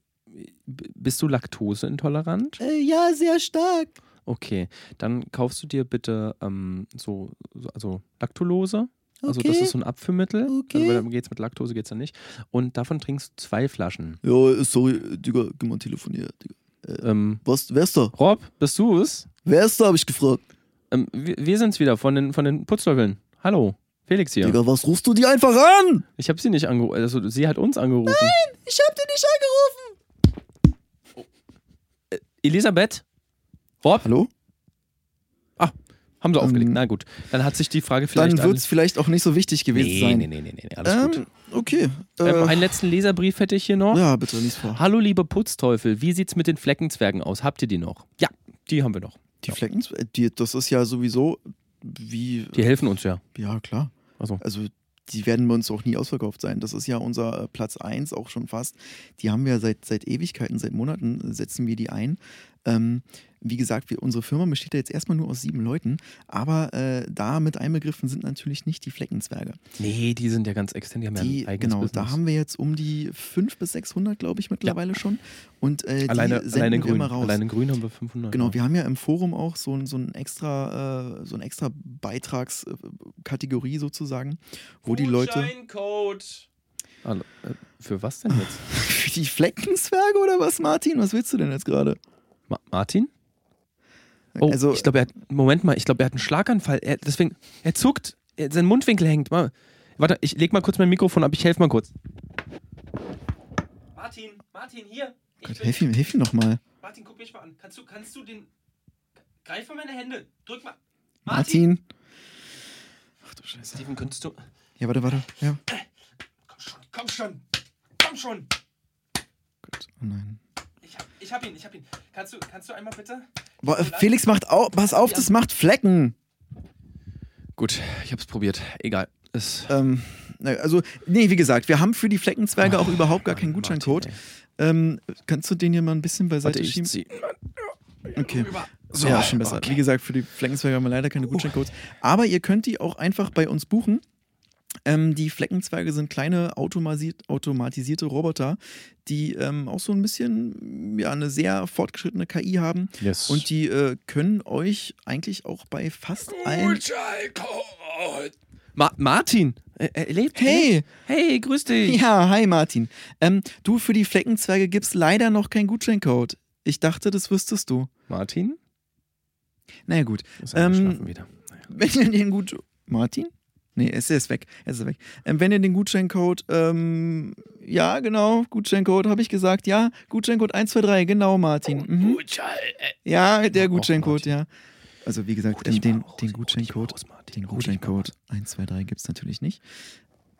bist du laktoseintolerant? Äh, ja, sehr stark. Okay, dann kaufst du dir bitte ähm, so, so, also Laktulose. Also Okay. das ist so ein Abführmittel. Okay. Also, dann geht's mit Laktose geht's ja nicht. Und davon trinkst du zwei Flaschen. Ja, sorry, Digga, geh mal telefonieren, Digga. Ähm, Was, wer ist da? Rob, bist du es? Wer ist da, hab ich gefragt. Ähm, wir, wir sind's wieder von den, von den Putzteufeln. Hallo, Felix hier. Digga, was rufst du die einfach an? Ich habe sie nicht angerufen. Also sie hat uns angerufen. Ich habe den nicht angerufen. Elisabeth? Rob? Hallo? Haben sie aufgelegt. Ähm, Na gut. Dann hat sich die Frage vielleicht. Dann wird es vielleicht auch nicht so wichtig gewesen nee, sein. nee, nee, nee, nee, alles gut. Ähm, okay. Ähm, Äh, einen letzten Leserbrief hätte ich hier noch. ja, bitte, lies vor. Hallo, liebe Putzteufel. Wie sieht's mit den Fleckenzwergen aus? Habt ihr die noch? Ja, die haben wir noch. Die Flecken, äh, die, das ist ja sowieso wie. Die helfen uns ja. Ja, klar. Also. Also, die werden bei uns auch nie ausverkauft sein. Das ist ja unser äh, Platz 1 auch schon fast. Die haben wir seit, seit Ewigkeiten, seit Monaten äh, setzen wir die ein. Ähm, wie gesagt, wir, unsere Firma besteht ja jetzt erstmal nur aus sieben Leuten, aber äh, da mit einbegriffen sind natürlich nicht die Fleckenzwerge. Nee, die sind ja ganz extern. Die haben ja Die, ein eigenes genau, Business. da haben wir jetzt um die 500 bis 600, glaube ich, mittlerweile schon. Und äh, alleine, die senden alleine wir grün. immer raus. Alleine grün haben wir 500. Genau, wir haben ja im Forum auch so, ein, so ein extra, äh, so ein extra Beitragskategorie sozusagen, wo die Leute. Hallo, äh, für was denn jetzt? <laughs> für die Fleckenzwerge oder was, Martin? Was willst du denn jetzt gerade? Ma Martin? Oh, also, ich glaube, er hat. Moment mal, ich glaube, er hat einen Schlaganfall. Er, deswegen, er zuckt. Er, sein Mundwinkel hängt. Mal, warte, ich leg mal kurz mein Mikrofon ab. Ich helfe mal kurz. Martin, Martin, hier. Gott, hilf ihm, hilf ihm noch mal. Martin, guck mich mal an. Kannst du, kannst du den. Greif mal meine Hände. Drück mal. Martin. Ach du Scheiße. Steven, könntest du. Ja, warte, warte. Ja. Komm schon, komm schon. Komm schon. Gott, oh nein. Ich hab, ich hab ihn, ich hab ihn. Kannst du, kannst du einmal bitte? Boah, Felix macht au pass auf, das macht Flecken. Gut, ich hab's probiert. Egal. Es. Ähm, na, also, nee, wie gesagt, wir haben für die Fleckenzwerge auch überhaupt gar keinen Gutscheincode. Ähm, kannst du den hier mal ein bisschen beiseite Warte, ich schieben? zieh. Okay. So, ja, schon besser. okay. Wie gesagt, für die Fleckenzwerge haben wir leider keine Gutscheincodes. Aber ihr könnt die auch einfach bei uns buchen. Ähm, die Fleckenzwerge sind kleine automatisierte Roboter, die ähm, auch so ein bisschen, ja, eine sehr fortgeschrittene KI haben. Yes. Und die äh, können euch eigentlich auch bei fast allen. Ma Martin! Er, lebt. Hey! Hey, grüß dich! Ja, hi Martin. Ähm, du, für die Fleckenzwerge gibt's leider noch keinen Gutscheincode. Ich dachte, das wüsstest du. Martin? Naja, gut. Ist Ähm, wieder. Naja. Wenn ihr den gut. Martin? Nee, es ist weg. Es ist weg. Ähm, wenn ihr den Gutscheincode, ähm, ja, genau, Gutscheincode, habe ich gesagt, ja, Gutscheincode 123, genau, Martin. Mhm. Ja, der Gutscheincode, ja. Also wie gesagt, ähm, den, den mal Gutscheincode, den Gutscheincode 123 gibt es natürlich nicht.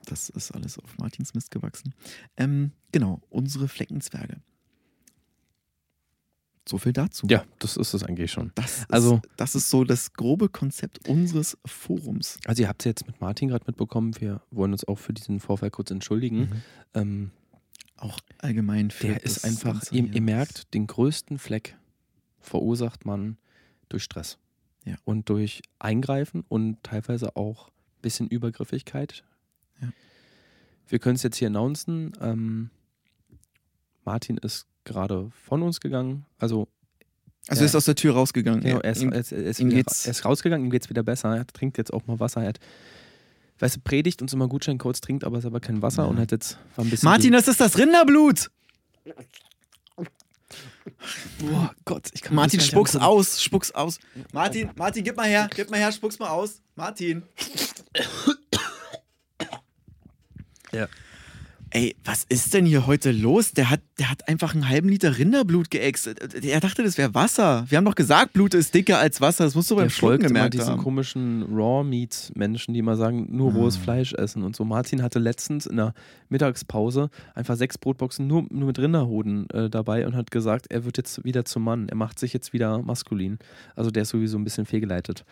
Das ist alles auf Martins Mist gewachsen. Ähm, genau, unsere Fleckenzwerge. So viel dazu. Ja, das ist es eigentlich schon. Das ist, Also- das ist so das grobe Konzept unseres Forums. Also ihr habt es jetzt mit Martin gerade mitbekommen, wir wollen uns auch für diesen Vorfall kurz entschuldigen. Ähm, Auch allgemein für der ist einfach, ihr, ihr merkt, den größten Fleck verursacht man durch Stress. Ja. Und durch Eingreifen und teilweise auch ein bisschen Übergriffigkeit. Ja. Wir können es jetzt hier announcen. Ähm, Martin ist gerade von uns gegangen. Also Also er ist aus der Tür rausgegangen. Genau, Er- ist, ihm- er ist, er ist, ihm wieder, er ist rausgegangen, ihm geht's wieder besser. Er trinkt jetzt auch mal Wasser. Er hat, weißt du, predigt uns immer Gutscheincodes, trinkt aber selber kein Wasser Ja. und hat jetzt war ein bisschen. Martin, das ist das Rinderblut! boah, Gott, ich kann Martin, spuck's angucken. aus, spuck's aus. Martin, Martin, gib mal her, gib mal her, spuck's mal aus. Martin. Ja. Ey, was ist denn hier heute los? Der hat, der hat einfach einen halben Liter Rinderblut geäxt. Er dachte, das wäre Wasser. Wir haben doch gesagt, Blut ist dicker als Wasser. Das musst du beim Schlucken folgt immer gemerkt diesen haben. komischen Raw-Meat-Menschen, die immer sagen, nur rohes Ah. Fleisch essen und so. Martin hatte letztens in der Mittagspause einfach sechs Brotboxen nur, nur mit Rinderhoden äh, dabei und hat gesagt, er wird jetzt wieder zum Mann. Er macht sich jetzt wieder maskulin. Also der ist sowieso ein bisschen fehlgeleitet.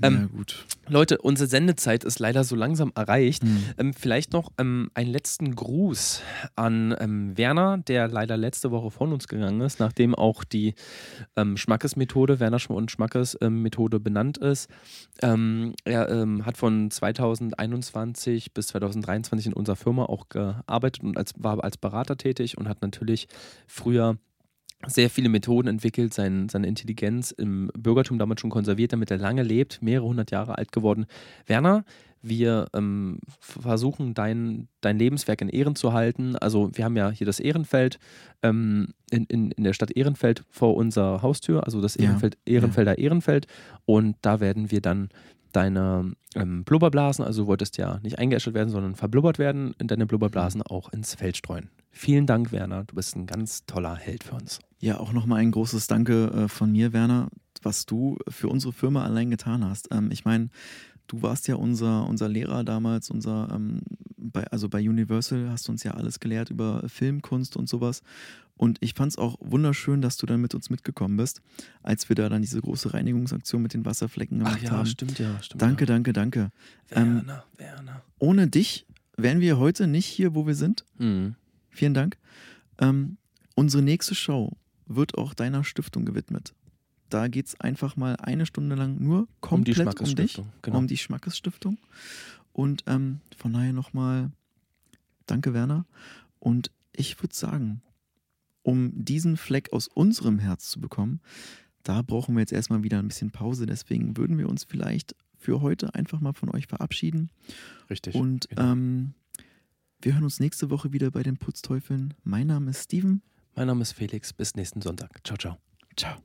ja, ähm, gut. Leute, unsere Sendezeit ist leider so langsam erreicht. Hm. Ähm, vielleicht noch ähm, einen letzten Gruß an ähm, Werner, der leider letzte Woche von uns gegangen ist, nachdem auch die ähm, Schmackes-Methode, Werner und Schmackes-Methode benannt ist. Ähm, er ähm, hat von 2021 bis 2023 in unserer Firma auch gearbeitet und als, war als Berater tätig und hat natürlich früher sehr viele Methoden entwickelt, sein, seine Intelligenz im Bürgertum damals schon konserviert, damit er lange lebt, mehrere hundert Jahre alt geworden. Werner, wir ähm, versuchen, dein, dein Lebenswerk in Ehren zu halten. Also wir haben ja hier das Ehrenfeld ähm, in, in, in der Stadt Ehrenfeld vor unserer Haustür, also das Ja. Ehrenfeld, Ehrenfelder Ehrenfeld. Und da werden wir dann deine ähm, Blubberblasen, also du wolltest ja nicht eingeäschert werden, sondern verblubbert werden, in deine Blubberblasen auch ins Feld streuen. Vielen Dank, Werner. Du bist ein ganz toller Held für uns. Ja, auch nochmal ein großes Danke äh, von mir, Werner, was du für unsere Firma allein getan hast. Ähm, ich meine, du warst ja unser, unser Lehrer damals, unser, ähm, bei, also bei Universal hast du uns ja alles gelehrt über Filmkunst und sowas. Und ich fand es auch wunderschön, dass du dann mit uns mitgekommen bist, als wir da dann diese große Reinigungsaktion mit den Wasserflecken gemacht haben. stimmt ja. Stimmt Danke, danke, danke. Ähm, Werner, Werner. Ohne dich wären wir heute nicht hier, wo wir sind. Mhm. Vielen Dank. Ähm, unsere nächste Show wird auch deiner Stiftung gewidmet. Da geht es einfach mal eine Stunde lang nur Um die komplett um, dich. Genau. um die Schmackes-Stiftung. Und ähm, von daher nochmal danke, Werner. Und ich würde sagen, um diesen Fleck aus unserem Herz zu bekommen, da brauchen wir jetzt erstmal wieder ein bisschen Pause. Deswegen würden wir uns vielleicht für heute einfach mal von euch verabschieden. Richtig. Und genau. ähm, wir hören uns nächste Woche wieder bei den Putzteufeln. Mein Name ist Steven. mein Name ist Felix. Bis nächsten Sonntag. Ciao, ciao. Ciao.